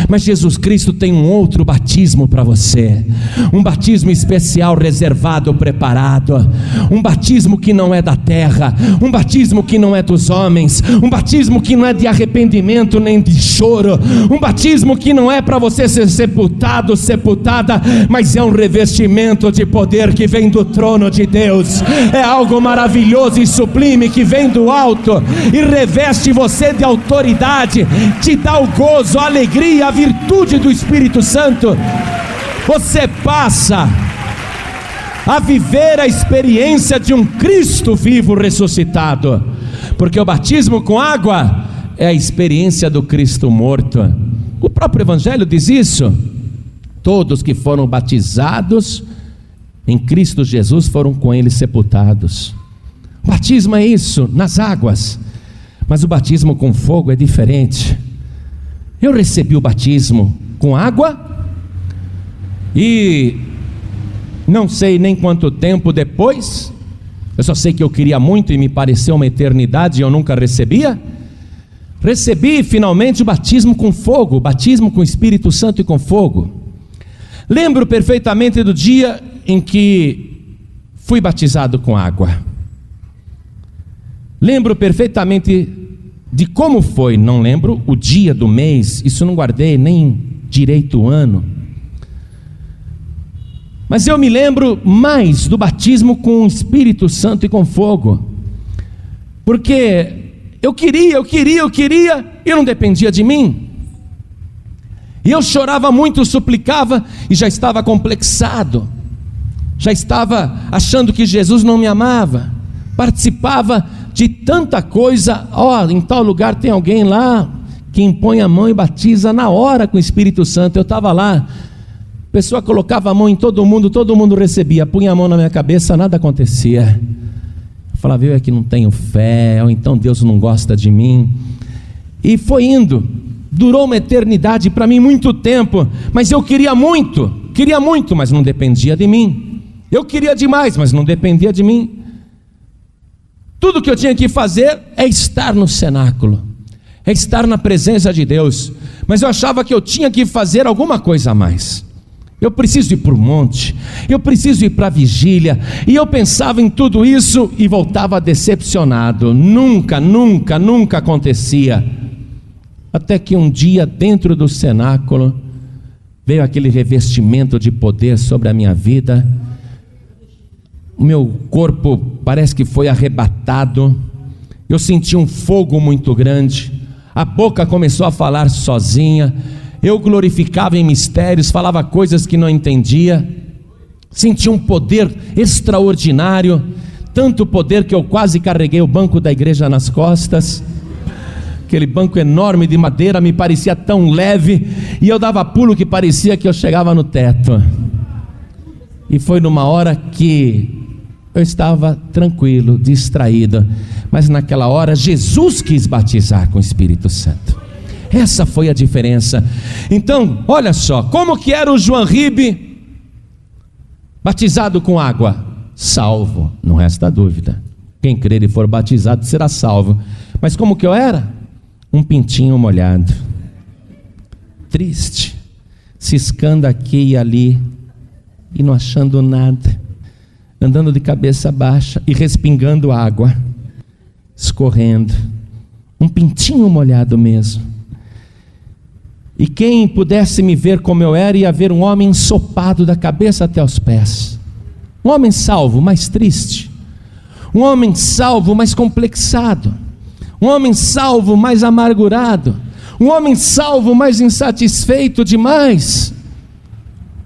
Mas Jesus Cristo tem um outro batismo para você, um batismo especial, reservado, preparado, um batismo que não é da terra, um batismo que não é dos homens, um batismo que não é de arrependimento nem de choro, um batismo que não é para você ser sepultado, sepultada, mas é um revestimento de poder que vem do trono de Deus, é algo maravilhoso e sublime que vem do alto e reveste você de autoridade, te dá o gozo, a alegria, a virtude do Espírito Santo. Você passa a viver a experiência de um Cristo vivo ressuscitado, porque o batismo com água é a experiência do Cristo morto. O próprio Evangelho diz isso. Todos que foram batizados em Cristo Jesus foram com ele sepultados. O batismo é isso, nas águas. Mas o batismo com fogo é diferente. Eu recebi o batismo com água e não sei nem quanto tempo depois, eu só sei que eu queria muito e me pareceu uma eternidade e eu nunca recebia. Recebi finalmente o batismo com fogo, o batismo com Espírito Santo e com fogo. Lembro perfeitamente do dia em que fui batizado com água. Lembro perfeitamente de como foi, não lembro o dia do mês, isso não guardei nem direito o ano. Mas eu me lembro mais do batismo com o Espírito Santo e com fogo. Porque eu queria, eu queria, eu queria, e não dependia de mim. E eu chorava muito, suplicava e já estava complexado, já estava achando que Jesus não me amava, participava de tanta coisa. Ó, oh, em tal lugar tem alguém lá que impõe a mão e batiza na hora com o Espírito Santo. Eu estava lá, a pessoa colocava a mão em todo mundo, todo mundo recebia, punha a mão na minha cabeça, nada acontecia. Eu falava, eu é que não tenho fé, ou então Deus não gosta de mim. E foi indo durou uma eternidade para mim muito tempo, mas eu queria muito, queria muito, mas não dependia de mim. Eu queria demais, mas não dependia de mim. Tudo que eu tinha que fazer é estar no cenáculo, é estar na presença de Deus, mas eu achava que eu tinha que fazer alguma coisa a mais. Eu preciso ir para o monte, eu preciso ir para a vigília, e eu pensava em tudo isso e voltava decepcionado. Nunca, nunca, nunca acontecia. Até que um dia, dentro do cenáculo, veio aquele revestimento de poder sobre a minha vida. O meu corpo parece que foi arrebatado. Eu senti um fogo muito grande. A boca começou a falar sozinha. Eu glorificava em mistérios, falava coisas que não entendia. Senti um poder extraordinário, tanto poder que eu quase carreguei o banco da igreja nas costas aquele banco enorme de madeira me parecia tão leve, e eu dava pulo que parecia que eu chegava no teto. E foi numa hora que eu estava tranquilo, distraído, mas naquela hora Jesus quis batizar com o Espírito Santo. Essa foi a diferença. Então, olha só, como que era o João Ribe batizado com água? Salvo, não resta dúvida. Quem crer e for batizado será salvo. Mas como que eu era? Um pintinho molhado, triste, ciscando aqui e ali e não achando nada, andando de cabeça baixa e respingando água, escorrendo, um pintinho molhado mesmo. E quem pudesse me ver como eu era, ia ver um homem ensopado da cabeça até os pés. Um homem salvo, mas triste. Um homem salvo, mas complexado um homem salvo, mais amargurado, um homem salvo, mais insatisfeito demais.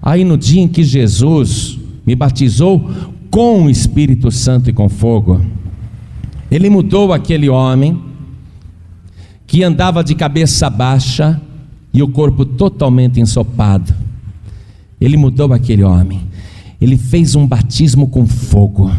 Aí no dia em que Jesus me batizou com o Espírito Santo e com fogo, ele mudou aquele homem que andava de cabeça baixa e o corpo totalmente ensopado. Ele mudou aquele homem. Ele fez um batismo com fogo,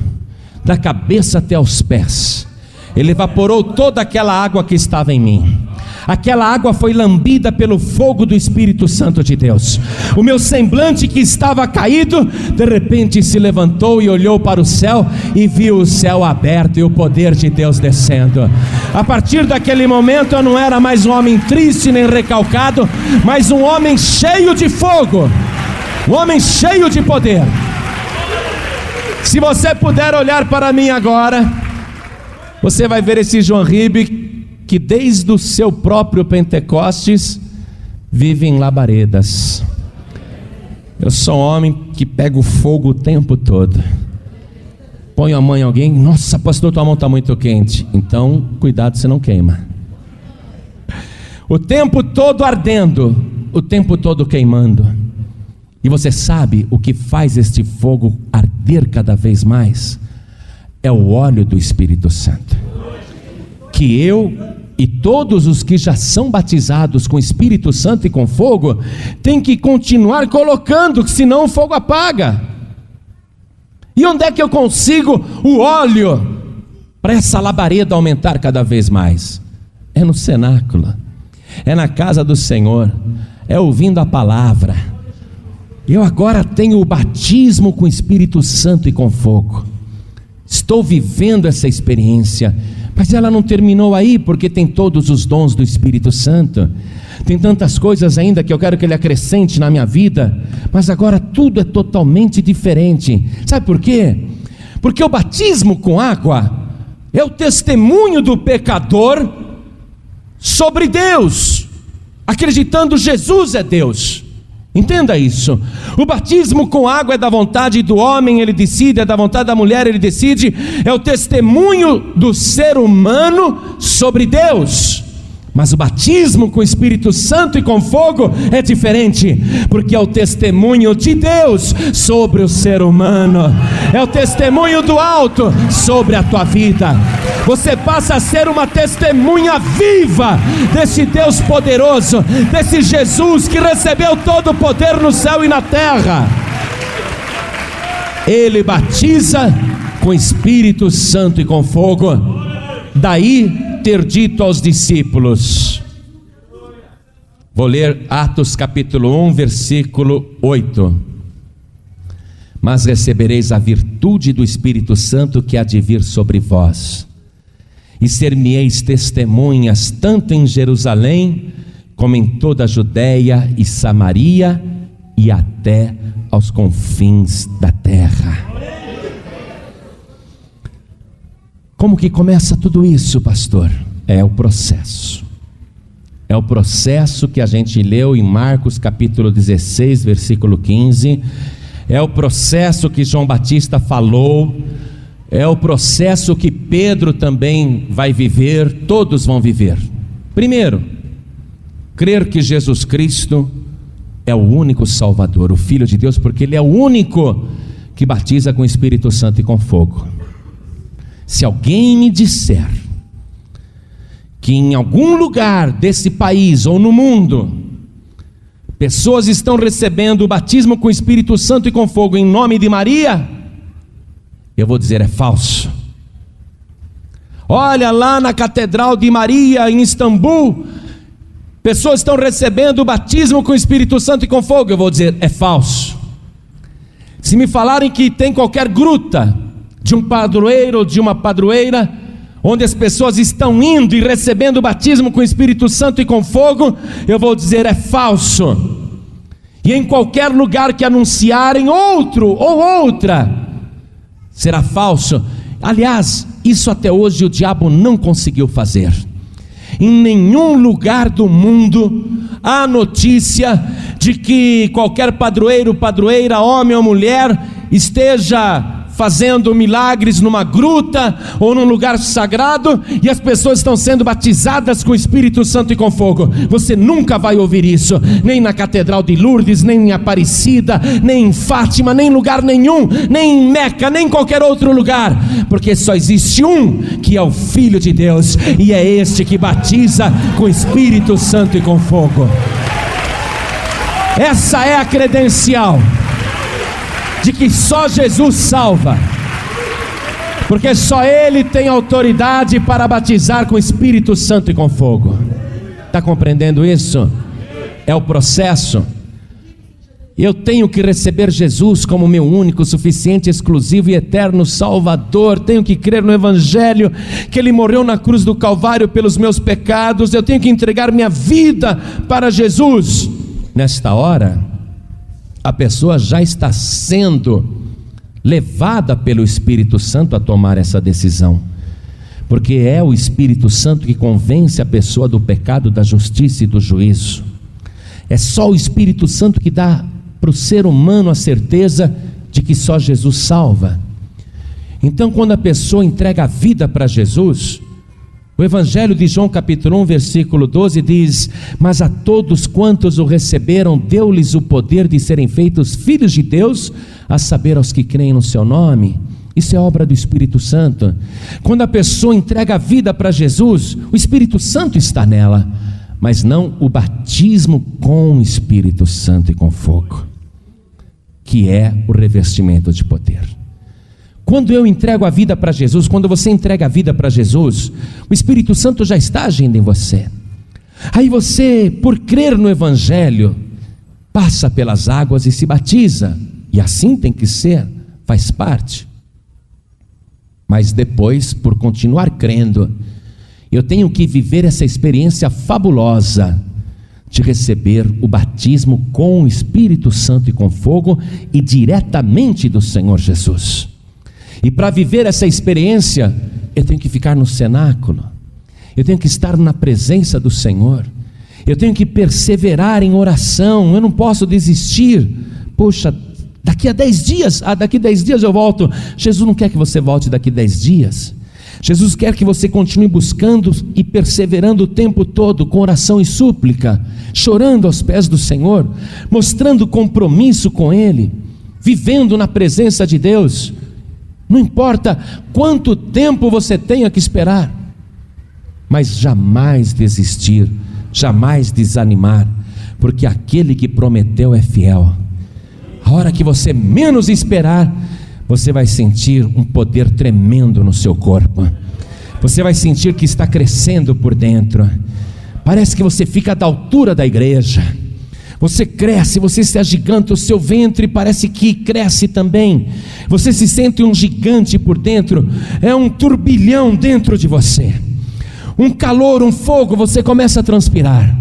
da cabeça até os pés ele evaporou toda aquela água que estava em mim. aquela água foi lambida pelo fogo do Espírito Santo de Deus. O meu semblante que estava caído, de repente se levantou e olhou para o céu e viu o céu aberto e o poder de Deus descendo. A partir daquele momento eu não era mais um homem triste nem recalcado, mas um homem cheio de fogo, um homem cheio de poder. Se você puder olhar para mim agora, você vai ver esse João Ribe que desde o seu próprio Pentecostes vive em labaredas. Eu sou um homem que pega o fogo o tempo todo. Põe a mão em alguém, nossa, pastor, tua mão está muito quente. Então, cuidado, você não queima. O tempo todo ardendo, o tempo todo queimando. E você sabe o que faz este fogo arder cada vez mais? É o óleo do Espírito Santo. Que eu e todos os que já são batizados com Espírito Santo e com fogo, têm que continuar colocando, senão o fogo apaga. E onde é que eu consigo o óleo para essa labareda aumentar cada vez mais? É no cenáculo, é na casa do Senhor, é ouvindo a palavra. Eu agora tenho o batismo com Espírito Santo e com fogo. Estou vivendo essa experiência mas ela não terminou aí, porque tem todos os dons do Espírito Santo. Tem tantas coisas ainda que eu quero que ele acrescente na minha vida, mas agora tudo é totalmente diferente. Sabe por quê? Porque o batismo com água é o testemunho do pecador sobre Deus, acreditando Jesus é Deus. Entenda isso. O batismo com água é da vontade do homem, ele decide, é da vontade da mulher, ele decide, é o testemunho do ser humano sobre Deus. Mas o batismo com o Espírito Santo e com fogo é diferente, porque é o testemunho de Deus sobre o ser humano, é o testemunho do alto sobre a tua vida. Você passa a ser uma testemunha viva desse Deus poderoso, desse Jesus que recebeu todo o poder no céu e na terra. Ele batiza com Espírito Santo e com fogo. Daí ter dito aos discípulos. Vou ler Atos capítulo 1, versículo 8. Mas recebereis a virtude do Espírito Santo que há de vir sobre vós, e ser-me-eis testemunhas tanto em Jerusalém, como em toda a Judéia e Samaria, e até aos confins da terra. Como que começa tudo isso, pastor? É o processo. É o processo que a gente leu em Marcos capítulo 16, versículo 15. É o processo que João Batista falou. É o processo que Pedro também vai viver, todos vão viver. Primeiro, crer que Jesus Cristo é o único Salvador, o Filho de Deus, porque Ele é o único que batiza com o Espírito Santo e com fogo. Se alguém me disser que em algum lugar desse país ou no mundo, pessoas estão recebendo o batismo com o Espírito Santo e com fogo em nome de Maria, eu vou dizer é falso. Olha lá na Catedral de Maria em Istambul, pessoas estão recebendo o batismo com o Espírito Santo e com fogo, eu vou dizer é falso. Se me falarem que tem qualquer gruta, de um padroeiro ou de uma padroeira, onde as pessoas estão indo e recebendo o batismo com o Espírito Santo e com fogo, eu vou dizer é falso. E em qualquer lugar que anunciarem outro ou outra, será falso. Aliás, isso até hoje o diabo não conseguiu fazer. Em nenhum lugar do mundo há notícia de que qualquer padroeiro, padroeira, homem ou mulher esteja fazendo milagres numa gruta ou num lugar sagrado e as pessoas estão sendo batizadas com o Espírito Santo e com fogo. Você nunca vai ouvir isso, nem na Catedral de Lourdes, nem em Aparecida, nem em Fátima, nem em lugar nenhum, nem em Meca, nem em qualquer outro lugar, porque só existe um que é o Filho de Deus e é este que batiza com o Espírito Santo e com fogo. Essa é a credencial de que só Jesus salva, porque só Ele tem autoridade para batizar com Espírito Santo e com fogo. Está compreendendo isso? É o processo. Eu tenho que receber Jesus como meu único, suficiente, exclusivo e eterno Salvador. Tenho que crer no Evangelho, que Ele morreu na cruz do Calvário pelos meus pecados. Eu tenho que entregar minha vida para Jesus. Nesta hora, a pessoa já está sendo levada pelo Espírito Santo a tomar essa decisão. Porque é o Espírito Santo que convence a pessoa do pecado, da justiça e do juízo. É só o Espírito Santo que dá para o ser humano a certeza de que só Jesus salva. Então, quando a pessoa entrega a vida para Jesus, o Evangelho de João, capítulo 1, versículo 12 diz: Mas a todos quantos o receberam, deu-lhes o poder de serem feitos filhos de Deus, a saber, aos que creem no seu nome. Isso é obra do Espírito Santo. Quando a pessoa entrega a vida para Jesus, o Espírito Santo está nela, mas não o batismo com o Espírito Santo e com fogo que é o revestimento de poder. Quando eu entrego a vida para Jesus, quando você entrega a vida para Jesus, o Espírito Santo já está agindo em você. Aí você, por crer no Evangelho, passa pelas águas e se batiza, e assim tem que ser, faz parte. Mas depois, por continuar crendo, eu tenho que viver essa experiência fabulosa de receber o batismo com o Espírito Santo e com fogo e diretamente do Senhor Jesus. E para viver essa experiência, eu tenho que ficar no cenáculo, eu tenho que estar na presença do Senhor, eu tenho que perseverar em oração, eu não posso desistir. Poxa, daqui a dez dias, ah, daqui a dez dias eu volto. Jesus não quer que você volte daqui a dez dias. Jesus quer que você continue buscando e perseverando o tempo todo com oração e súplica, chorando aos pés do Senhor, mostrando compromisso com Ele, vivendo na presença de Deus. Não importa quanto tempo você tenha que esperar, mas jamais desistir, jamais desanimar, porque aquele que prometeu é fiel. A hora que você menos esperar, você vai sentir um poder tremendo no seu corpo. Você vai sentir que está crescendo por dentro. Parece que você fica da altura da igreja. Você cresce, você se agiganta, o seu ventre parece que cresce também. Você se sente um gigante por dentro, é um turbilhão dentro de você. Um calor, um fogo, você começa a transpirar.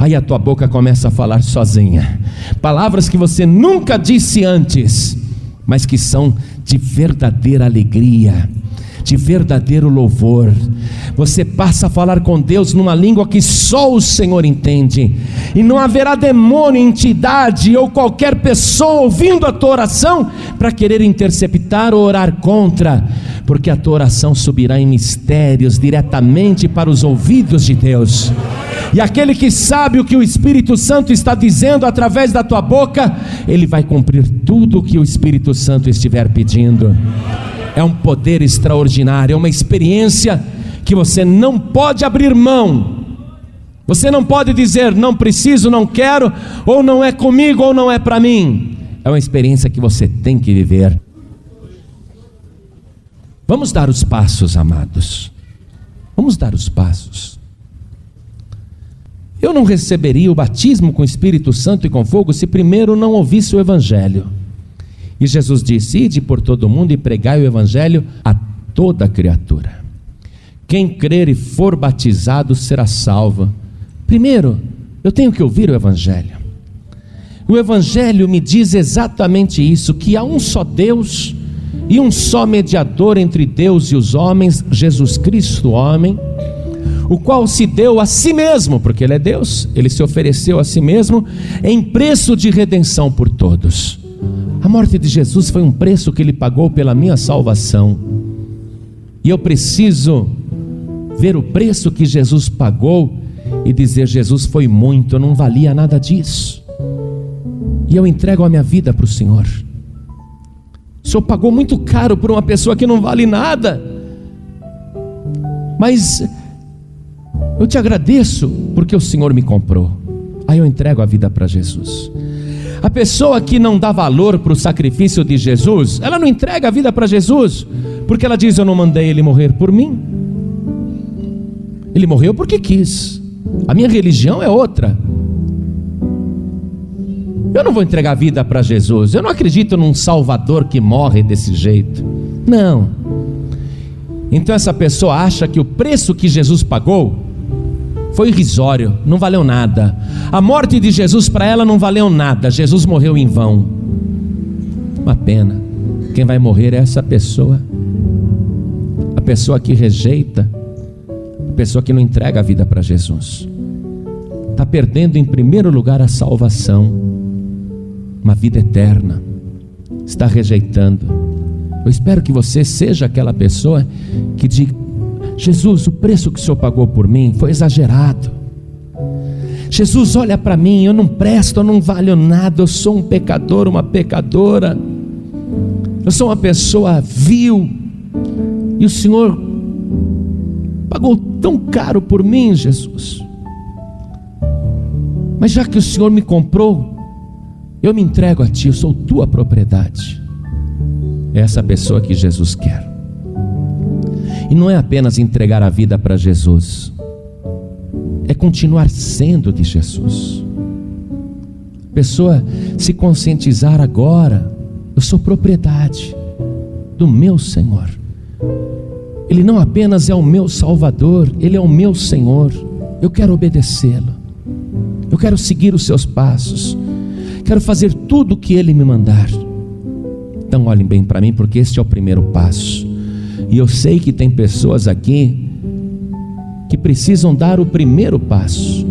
Aí a tua boca começa a falar sozinha. Palavras que você nunca disse antes, mas que são de verdadeira alegria, de verdadeiro louvor. Você passa a falar com Deus numa língua que só o Senhor entende, e não haverá demônio, entidade ou qualquer pessoa ouvindo a tua oração para querer interceptar ou orar contra, porque a tua oração subirá em mistérios diretamente para os ouvidos de Deus. E aquele que sabe o que o Espírito Santo está dizendo através da tua boca, ele vai cumprir tudo o que o Espírito Santo estiver pedindo. É um poder extraordinário, é uma experiência que você não pode abrir mão. Você não pode dizer não preciso, não quero, ou não é comigo, ou não é para mim. É uma experiência que você tem que viver. Vamos dar os passos, amados. Vamos dar os passos. Eu não receberia o batismo com o Espírito Santo e com fogo se primeiro não ouvisse o Evangelho. E Jesus disse: Ide por todo mundo e pregai o Evangelho a toda criatura. Quem crer e for batizado será salvo. Primeiro, eu tenho que ouvir o Evangelho. O Evangelho me diz exatamente isso: que há um só Deus e um só mediador entre Deus e os homens, Jesus Cristo, homem o qual se deu a si mesmo, porque Ele é Deus, Ele se ofereceu a si mesmo em preço de redenção por todos. Morte de Jesus foi um preço que Ele pagou pela minha salvação, e eu preciso ver o preço que Jesus pagou e dizer: Jesus foi muito, eu não valia nada disso, e eu entrego a minha vida para o Senhor. O Senhor pagou muito caro por uma pessoa que não vale nada, mas eu te agradeço porque o Senhor me comprou. Aí eu entrego a vida para Jesus. A pessoa que não dá valor para o sacrifício de Jesus, ela não entrega a vida para Jesus, porque ela diz: Eu não mandei ele morrer por mim. Ele morreu porque quis. A minha religião é outra. Eu não vou entregar a vida para Jesus. Eu não acredito num Salvador que morre desse jeito. Não. Então essa pessoa acha que o preço que Jesus pagou foi irrisório, não valeu nada. A morte de Jesus para ela não valeu nada. Jesus morreu em vão. Uma pena. Quem vai morrer é essa pessoa. A pessoa que rejeita, a pessoa que não entrega a vida para Jesus. Está perdendo em primeiro lugar a salvação, uma vida eterna. Está rejeitando. Eu espero que você seja aquela pessoa que diga: Jesus, o preço que o Senhor pagou por mim foi exagerado. Jesus, olha para mim, eu não presto, eu não valho nada, eu sou um pecador, uma pecadora. Eu sou uma pessoa vil. E o Senhor pagou tão caro por mim, Jesus. Mas já que o Senhor me comprou, eu me entrego a Ti, eu sou tua propriedade. É essa pessoa que Jesus quer. E não é apenas entregar a vida para Jesus, é continuar sendo de Jesus. Pessoa se conscientizar agora, eu sou propriedade do meu Senhor. Ele não apenas é o meu Salvador, Ele é o meu Senhor. Eu quero obedecê-lo, eu quero seguir os seus passos, quero fazer tudo o que Ele me mandar. Então, olhem bem para mim, porque este é o primeiro passo. E eu sei que tem pessoas aqui que precisam dar o primeiro passo.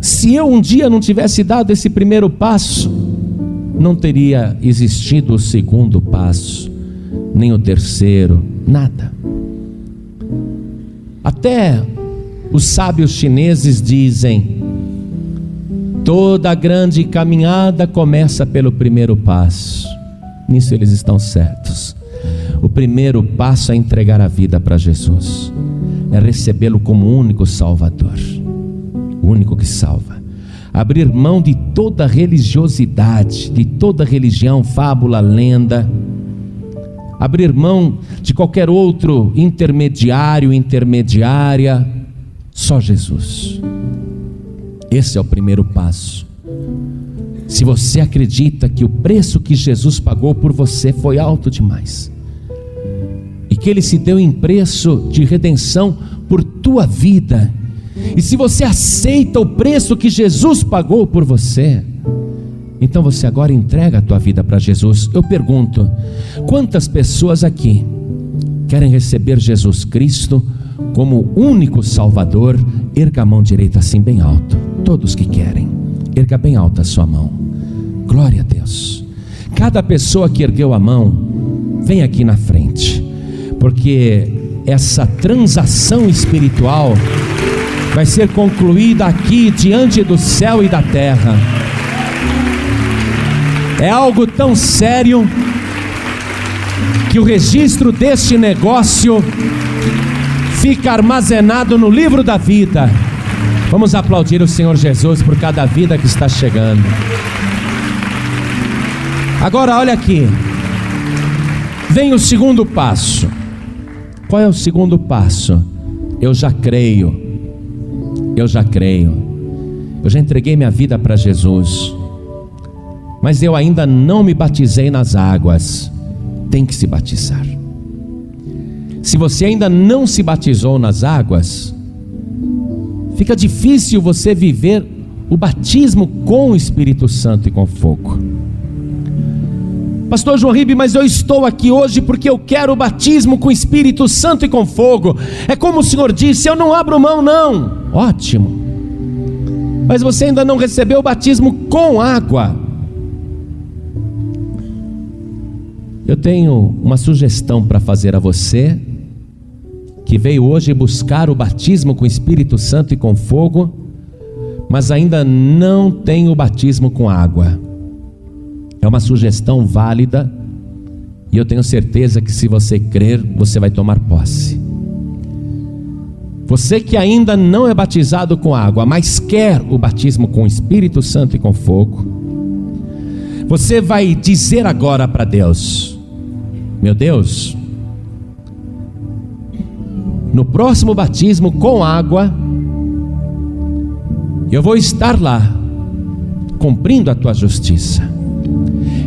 Se eu um dia não tivesse dado esse primeiro passo, não teria existido o segundo passo, nem o terceiro, nada. Até os sábios chineses dizem: toda grande caminhada começa pelo primeiro passo. Nisso eles estão certos. O primeiro passo é entregar a vida para Jesus, é recebê-lo como único Salvador, o único que salva. Abrir mão de toda religiosidade, de toda religião, fábula, lenda. Abrir mão de qualquer outro intermediário, intermediária, só Jesus. Esse é o primeiro passo. Se você acredita que o preço que Jesus pagou por você foi alto demais, e que ele se deu em preço de redenção por tua vida. E se você aceita o preço que Jesus pagou por você, então você agora entrega a tua vida para Jesus. Eu pergunto: quantas pessoas aqui querem receber Jesus Cristo como único Salvador? Erga a mão direita assim bem alto. Todos que querem, erga bem alta a sua mão. Glória a Deus. Cada pessoa que ergueu a mão, vem aqui na frente porque essa transação espiritual vai ser concluída aqui diante do céu e da terra. É algo tão sério que o registro deste negócio fica armazenado no livro da vida. Vamos aplaudir o Senhor Jesus por cada vida que está chegando. Agora olha aqui. Vem o segundo passo. Qual é o segundo passo? Eu já creio. Eu já creio. Eu já entreguei minha vida para Jesus. Mas eu ainda não me batizei nas águas. Tem que se batizar. Se você ainda não se batizou nas águas, fica difícil você viver o batismo com o Espírito Santo e com fogo. Pastor João Ribe, mas eu estou aqui hoje porque eu quero o batismo com Espírito Santo e com fogo. É como o Senhor disse: eu não abro mão, não. Ótimo. Mas você ainda não recebeu o batismo com água. Eu tenho uma sugestão para fazer a você que veio hoje buscar o batismo com Espírito Santo e com fogo, mas ainda não tem o batismo com água. É uma sugestão válida e eu tenho certeza que se você crer, você vai tomar posse. Você que ainda não é batizado com água, mas quer o batismo com o Espírito Santo e com fogo, você vai dizer agora para Deus: Meu Deus, no próximo batismo com água, Eu vou estar lá, cumprindo a tua justiça.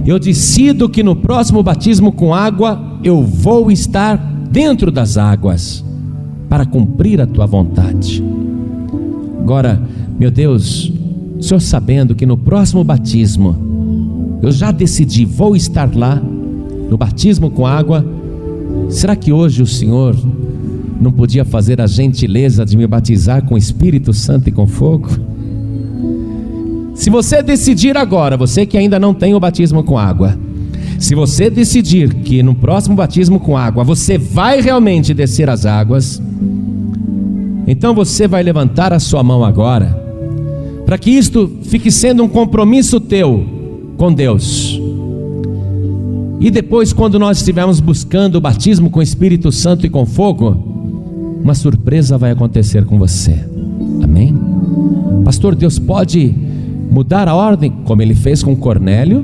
Eu decido que no próximo batismo com água, eu vou estar dentro das águas, para cumprir a tua vontade. Agora, meu Deus, o Senhor sabendo que no próximo batismo, eu já decidi, vou estar lá, no batismo com água, será que hoje o Senhor não podia fazer a gentileza de me batizar com Espírito Santo e com fogo? Se você decidir agora, você que ainda não tem o batismo com água, se você decidir que no próximo batismo com água você vai realmente descer as águas, então você vai levantar a sua mão agora, para que isto fique sendo um compromisso teu com Deus. E depois, quando nós estivermos buscando o batismo com o Espírito Santo e com fogo, uma surpresa vai acontecer com você. Amém? Pastor, Deus pode mudar a ordem, como ele fez com Cornélio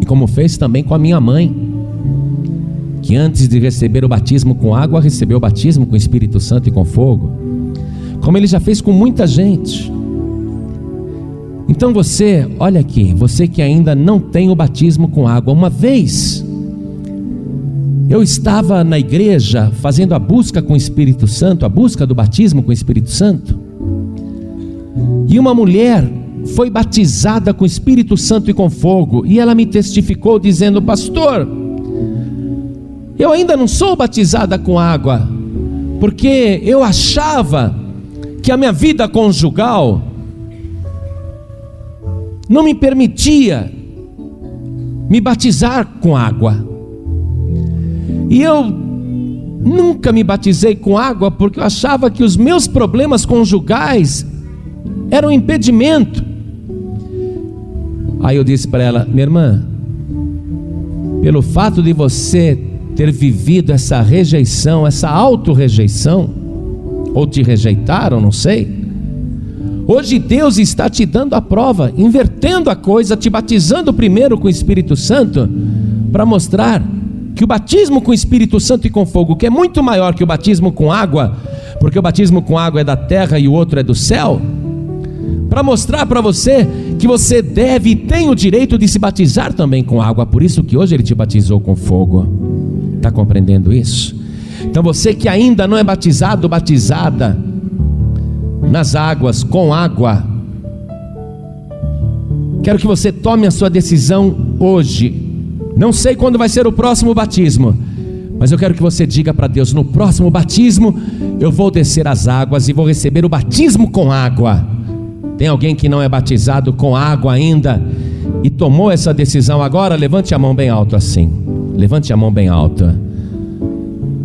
e como fez também com a minha mãe, que antes de receber o batismo com água, recebeu o batismo com o Espírito Santo e com fogo, como ele já fez com muita gente. Então você, olha aqui, você que ainda não tem o batismo com água, uma vez eu estava na igreja fazendo a busca com o Espírito Santo, a busca do batismo com o Espírito Santo. E uma mulher foi batizada com o Espírito Santo e com fogo, e ela me testificou dizendo: "Pastor, eu ainda não sou batizada com água, porque eu achava que a minha vida conjugal não me permitia me batizar com água. E eu nunca me batizei com água porque eu achava que os meus problemas conjugais eram um impedimento. Aí eu disse para ela, minha irmã, pelo fato de você ter vivido essa rejeição, essa auto-rejeição, ou te rejeitaram, não sei. Hoje Deus está te dando a prova, invertendo a coisa, te batizando primeiro com o Espírito Santo, para mostrar que o batismo com o Espírito Santo e com fogo, que é muito maior que o batismo com água, porque o batismo com água é da terra e o outro é do céu, para mostrar para você que você deve e tem o direito de se batizar também com água, por isso que hoje ele te batizou com fogo. Está compreendendo isso? Então você que ainda não é batizado, batizada nas águas, com água, quero que você tome a sua decisão hoje não sei quando vai ser o próximo batismo, mas eu quero que você diga para Deus: no próximo batismo, eu vou descer as águas e vou receber o batismo com água. Tem alguém que não é batizado com água ainda e tomou essa decisão agora? Levante a mão bem alto assim. Levante a mão bem alta.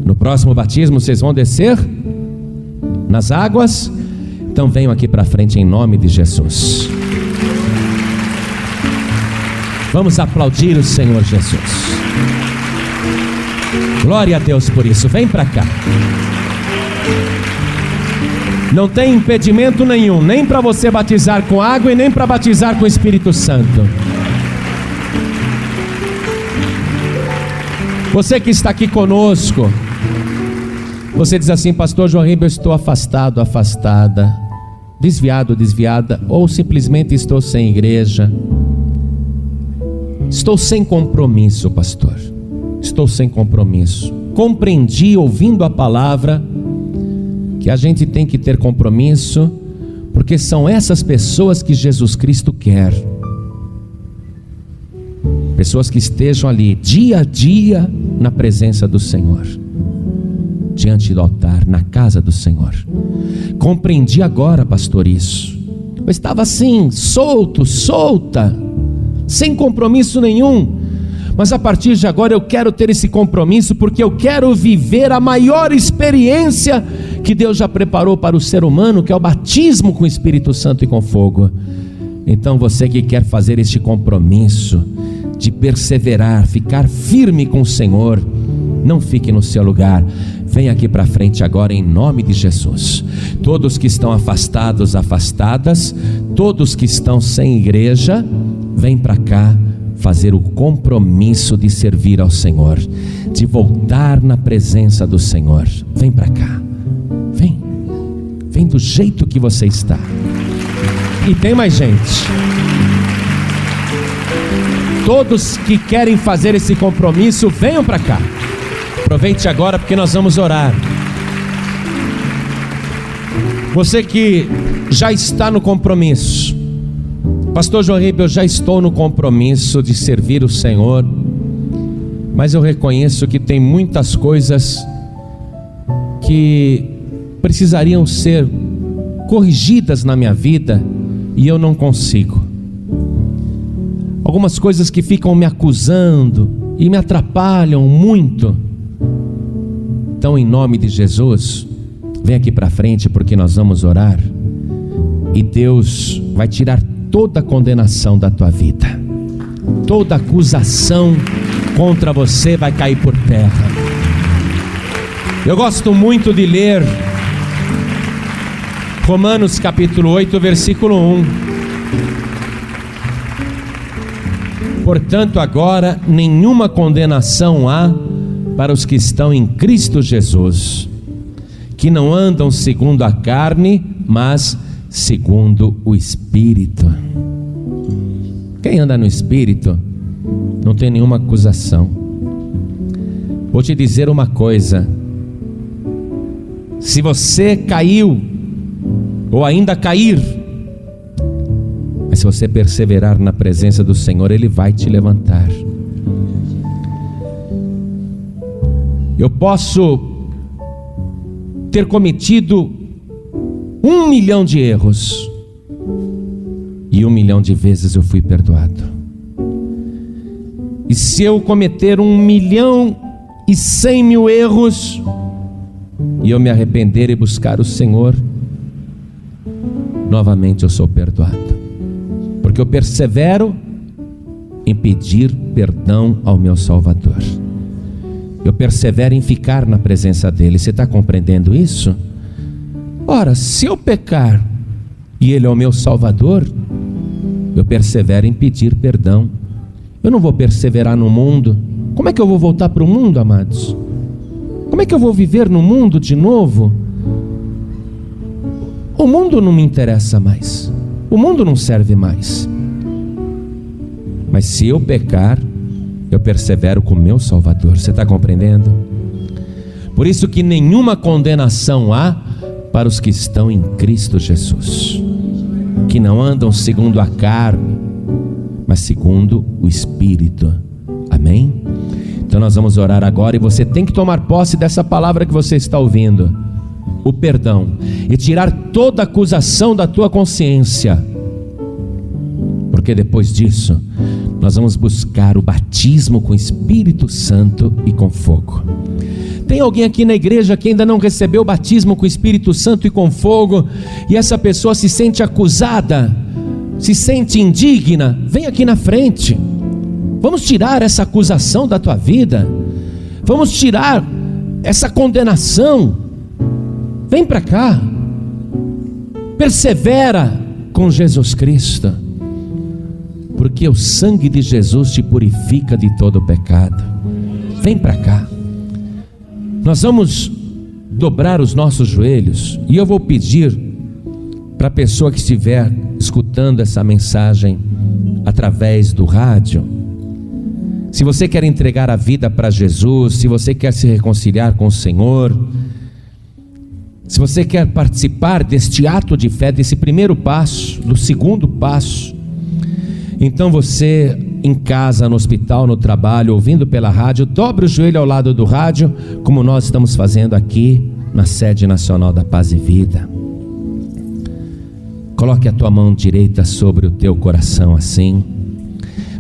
No próximo batismo vocês vão descer nas águas. Então venham aqui para frente em nome de Jesus. Vamos aplaudir o Senhor Jesus. Glória a Deus por isso. Vem para cá. Não tem impedimento nenhum, nem para você batizar com água e nem para batizar com o Espírito Santo. Você que está aqui conosco, você diz assim, Pastor João Ribeiro, estou afastado, afastada, desviado, desviada, ou simplesmente estou sem igreja. Estou sem compromisso, pastor. Estou sem compromisso. Compreendi ouvindo a palavra que a gente tem que ter compromisso, porque são essas pessoas que Jesus Cristo quer. Pessoas que estejam ali dia a dia na presença do Senhor, diante do altar, na casa do Senhor. Compreendi agora, pastor, isso. Eu estava assim, solto, solta sem compromisso nenhum. Mas a partir de agora eu quero ter esse compromisso porque eu quero viver a maior experiência que Deus já preparou para o ser humano, que é o batismo com o Espírito Santo e com fogo. Então você que quer fazer este compromisso de perseverar, ficar firme com o Senhor, não fique no seu lugar. Vem aqui para frente agora em nome de Jesus. Todos que estão afastados, afastadas, todos que estão sem igreja, vem para cá fazer o compromisso de servir ao Senhor, de voltar na presença do Senhor. Vem para cá. Vem. Vem do jeito que você está. E tem mais gente. Todos que querem fazer esse compromisso, venham para cá. Aproveite agora porque nós vamos orar. Você que já está no compromisso, Pastor João Ribeiro, eu já estou no compromisso de servir o Senhor, mas eu reconheço que tem muitas coisas que precisariam ser corrigidas na minha vida e eu não consigo. Algumas coisas que ficam me acusando e me atrapalham muito. Então, em nome de Jesus, Vem aqui para frente porque nós vamos orar e Deus vai tirar toda condenação da tua vida. Toda acusação contra você vai cair por terra. Eu gosto muito de ler Romanos capítulo 8, versículo 1. Portanto, agora nenhuma condenação há para os que estão em Cristo Jesus que não andam segundo a carne, mas segundo o Espírito. Quem anda no Espírito não tem nenhuma acusação. Vou te dizer uma coisa: se você caiu, ou ainda cair, mas se você perseverar na presença do Senhor, Ele vai te levantar. Eu posso ter cometido um milhão de erros, e um milhão de vezes eu fui perdoado. E se eu cometer um milhão e cem mil erros, e eu me arrepender e buscar o Senhor, novamente eu sou perdoado, porque eu persevero em pedir perdão ao meu Salvador. Eu persevero em ficar na presença dEle. Você está compreendendo isso? Ora, se eu pecar e Ele é o meu Salvador, eu persevero em pedir perdão. Eu não vou perseverar no mundo. Como é que eu vou voltar para o mundo, amados? Como é que eu vou viver no mundo de novo? O mundo não me interessa mais. O mundo não serve mais. Mas se eu pecar, eu persevero com meu Salvador. Você está compreendendo? Por isso que nenhuma condenação há para os que estão em Cristo Jesus, que não andam segundo a carne, mas segundo o Espírito. Amém? Então nós vamos orar agora e você tem que tomar posse dessa palavra que você está ouvindo, o perdão, e tirar toda acusação da tua consciência, porque depois disso nós vamos buscar o batismo com Espírito Santo e com fogo. Tem alguém aqui na igreja que ainda não recebeu o batismo com Espírito Santo e com fogo, e essa pessoa se sente acusada, se sente indigna? Vem aqui na frente. Vamos tirar essa acusação da tua vida. Vamos tirar essa condenação. Vem para cá. Persevera com Jesus Cristo porque o sangue de Jesus te purifica de todo pecado. Vem para cá. Nós vamos dobrar os nossos joelhos e eu vou pedir para a pessoa que estiver escutando essa mensagem através do rádio, se você quer entregar a vida para Jesus, se você quer se reconciliar com o Senhor, se você quer participar deste ato de fé, desse primeiro passo, do segundo passo, então você em casa, no hospital, no trabalho, ouvindo pela rádio, dobre o joelho ao lado do rádio, como nós estamos fazendo aqui na sede nacional da Paz e Vida. Coloque a tua mão direita sobre o teu coração assim.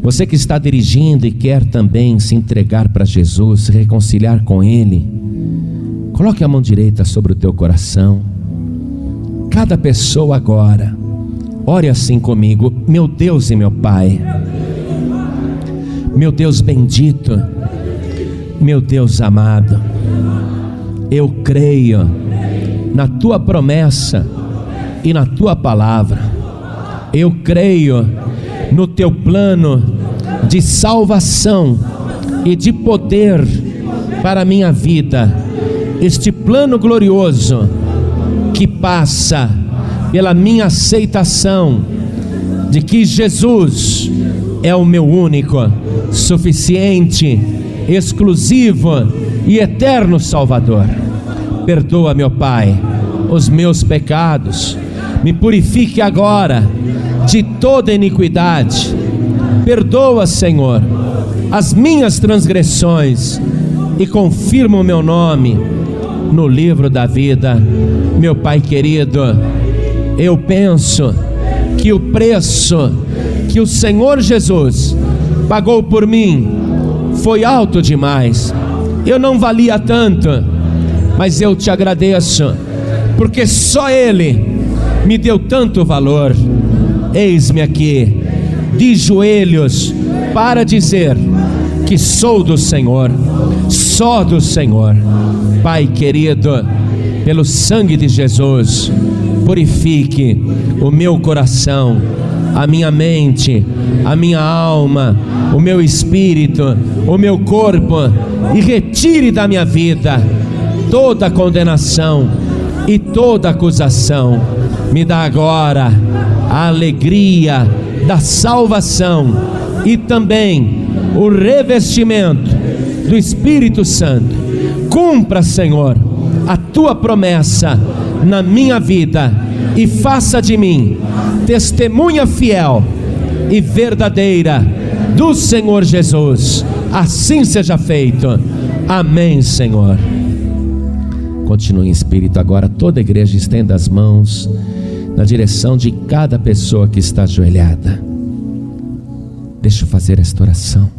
Você que está dirigindo e quer também se entregar para Jesus, se reconciliar com Ele, coloque a mão direita sobre o teu coração. Cada pessoa agora Ore assim comigo, meu Deus e meu Pai, meu Deus bendito, meu Deus amado, eu creio na tua promessa e na tua palavra, eu creio no teu plano de salvação e de poder para a minha vida, este plano glorioso que passa pela minha aceitação de que Jesus é o meu único, suficiente, exclusivo e eterno Salvador. Perdoa, meu Pai, os meus pecados, me purifique agora de toda iniquidade. Perdoa, Senhor, as minhas transgressões e confirma o meu nome no livro da vida. Meu Pai querido, eu penso que o preço que o Senhor Jesus pagou por mim foi alto demais. Eu não valia tanto, mas eu te agradeço, porque só Ele me deu tanto valor. Eis-me aqui, de joelhos, para dizer que sou do Senhor, só do Senhor. Pai querido, pelo sangue de Jesus, purifique o meu coração, a minha mente, a minha alma, o meu espírito, o meu corpo e retire da minha vida toda condenação e toda acusação. Me dá agora a alegria da salvação e também o revestimento do Espírito Santo. Cumpra, Senhor, a tua promessa na minha vida e faça de mim testemunha fiel e verdadeira do Senhor Jesus. Assim seja feito. Amém, Senhor. Continue em espírito agora. Toda a igreja estenda as mãos na direção de cada pessoa que está ajoelhada. Deixa eu fazer esta oração.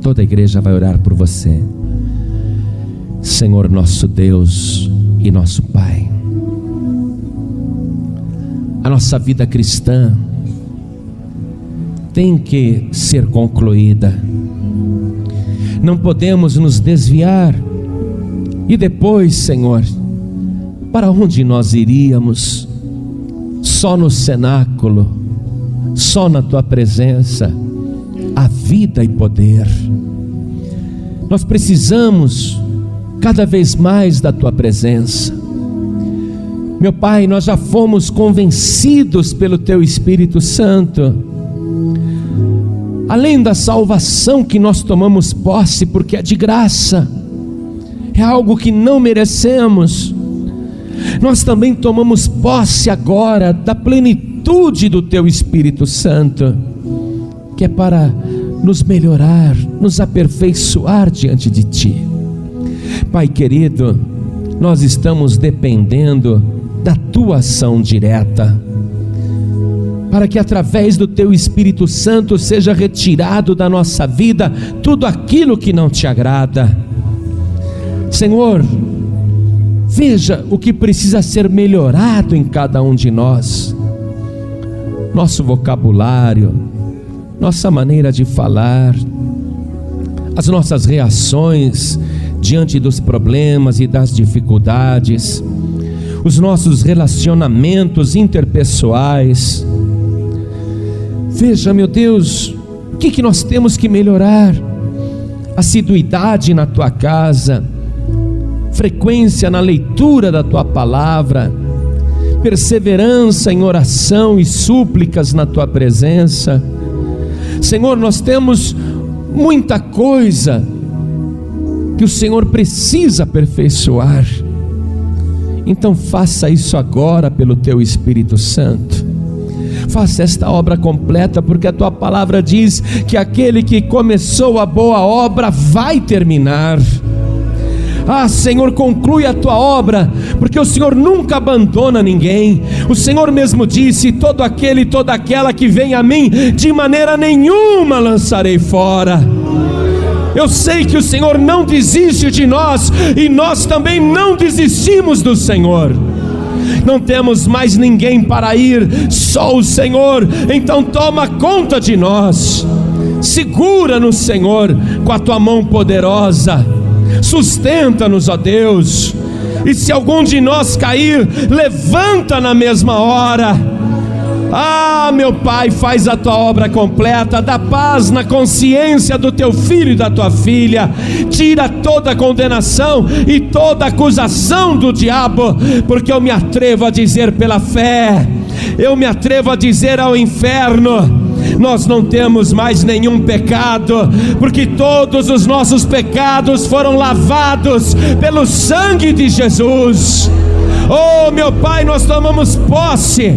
Toda a igreja vai orar por você. Senhor nosso Deus e nosso Pai. A nossa vida cristã tem que ser concluída. Não podemos nos desviar. E depois, Senhor, para onde nós iríamos? Só no cenáculo, só na tua presença, a vida e poder. Nós precisamos cada vez mais da tua presença. Meu Pai, nós já fomos convencidos pelo teu Espírito Santo além da salvação que nós tomamos posse, porque é de graça, é algo que não merecemos, nós também tomamos posse agora da plenitude do Teu Espírito Santo, que é para nos melhorar, nos aperfeiçoar diante de Ti. Pai querido, nós estamos dependendo da Tua ação direta para que através do teu Espírito Santo seja retirado da nossa vida tudo aquilo que não te agrada. Senhor, veja o que precisa ser melhorado em cada um de nós. Nosso vocabulário, nossa maneira de falar, as nossas reações diante dos problemas e das dificuldades, os nossos relacionamentos interpessoais, Veja, meu Deus, o que, que nós temos que melhorar? Assiduidade na tua casa, frequência na leitura da tua palavra, perseverança em oração e súplicas na tua presença. Senhor, nós temos muita coisa que o Senhor precisa aperfeiçoar. Então faça isso agora pelo teu Espírito Santo faça esta obra completa, porque a tua palavra diz que aquele que começou a boa obra vai terminar. Ah, Senhor, conclui a tua obra, porque o Senhor nunca abandona ninguém. O Senhor mesmo disse: todo aquele e toda aquela que vem a mim, de maneira nenhuma lançarei fora. Eu sei que o Senhor não desiste de nós e nós também não desistimos do Senhor não temos mais ninguém para ir, só o Senhor. Então toma conta de nós, segura no Senhor com a tua mão poderosa, sustenta-nos, ó Deus. E se algum de nós cair, levanta na mesma hora ah, meu Pai, faz a tua obra completa, dá paz na consciência do teu filho e da tua filha, tira toda condenação e toda acusação do diabo, porque eu me atrevo a dizer pela fé eu me atrevo a dizer ao inferno: nós não temos mais nenhum pecado, porque todos os nossos pecados foram lavados pelo sangue de Jesus. Oh, meu Pai, nós tomamos posse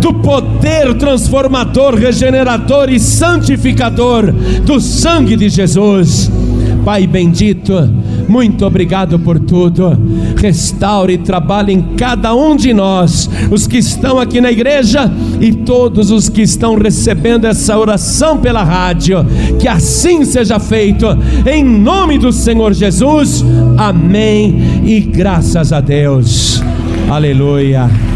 do poder transformador, regenerador e santificador do sangue de Jesus. Pai bendito, muito obrigado por tudo. Restaure e trabalhe em cada um de nós, os que estão aqui na igreja e todos os que estão recebendo essa oração pela rádio. Que assim seja feito, em nome do Senhor Jesus. Amém e graças a Deus. Aleluia.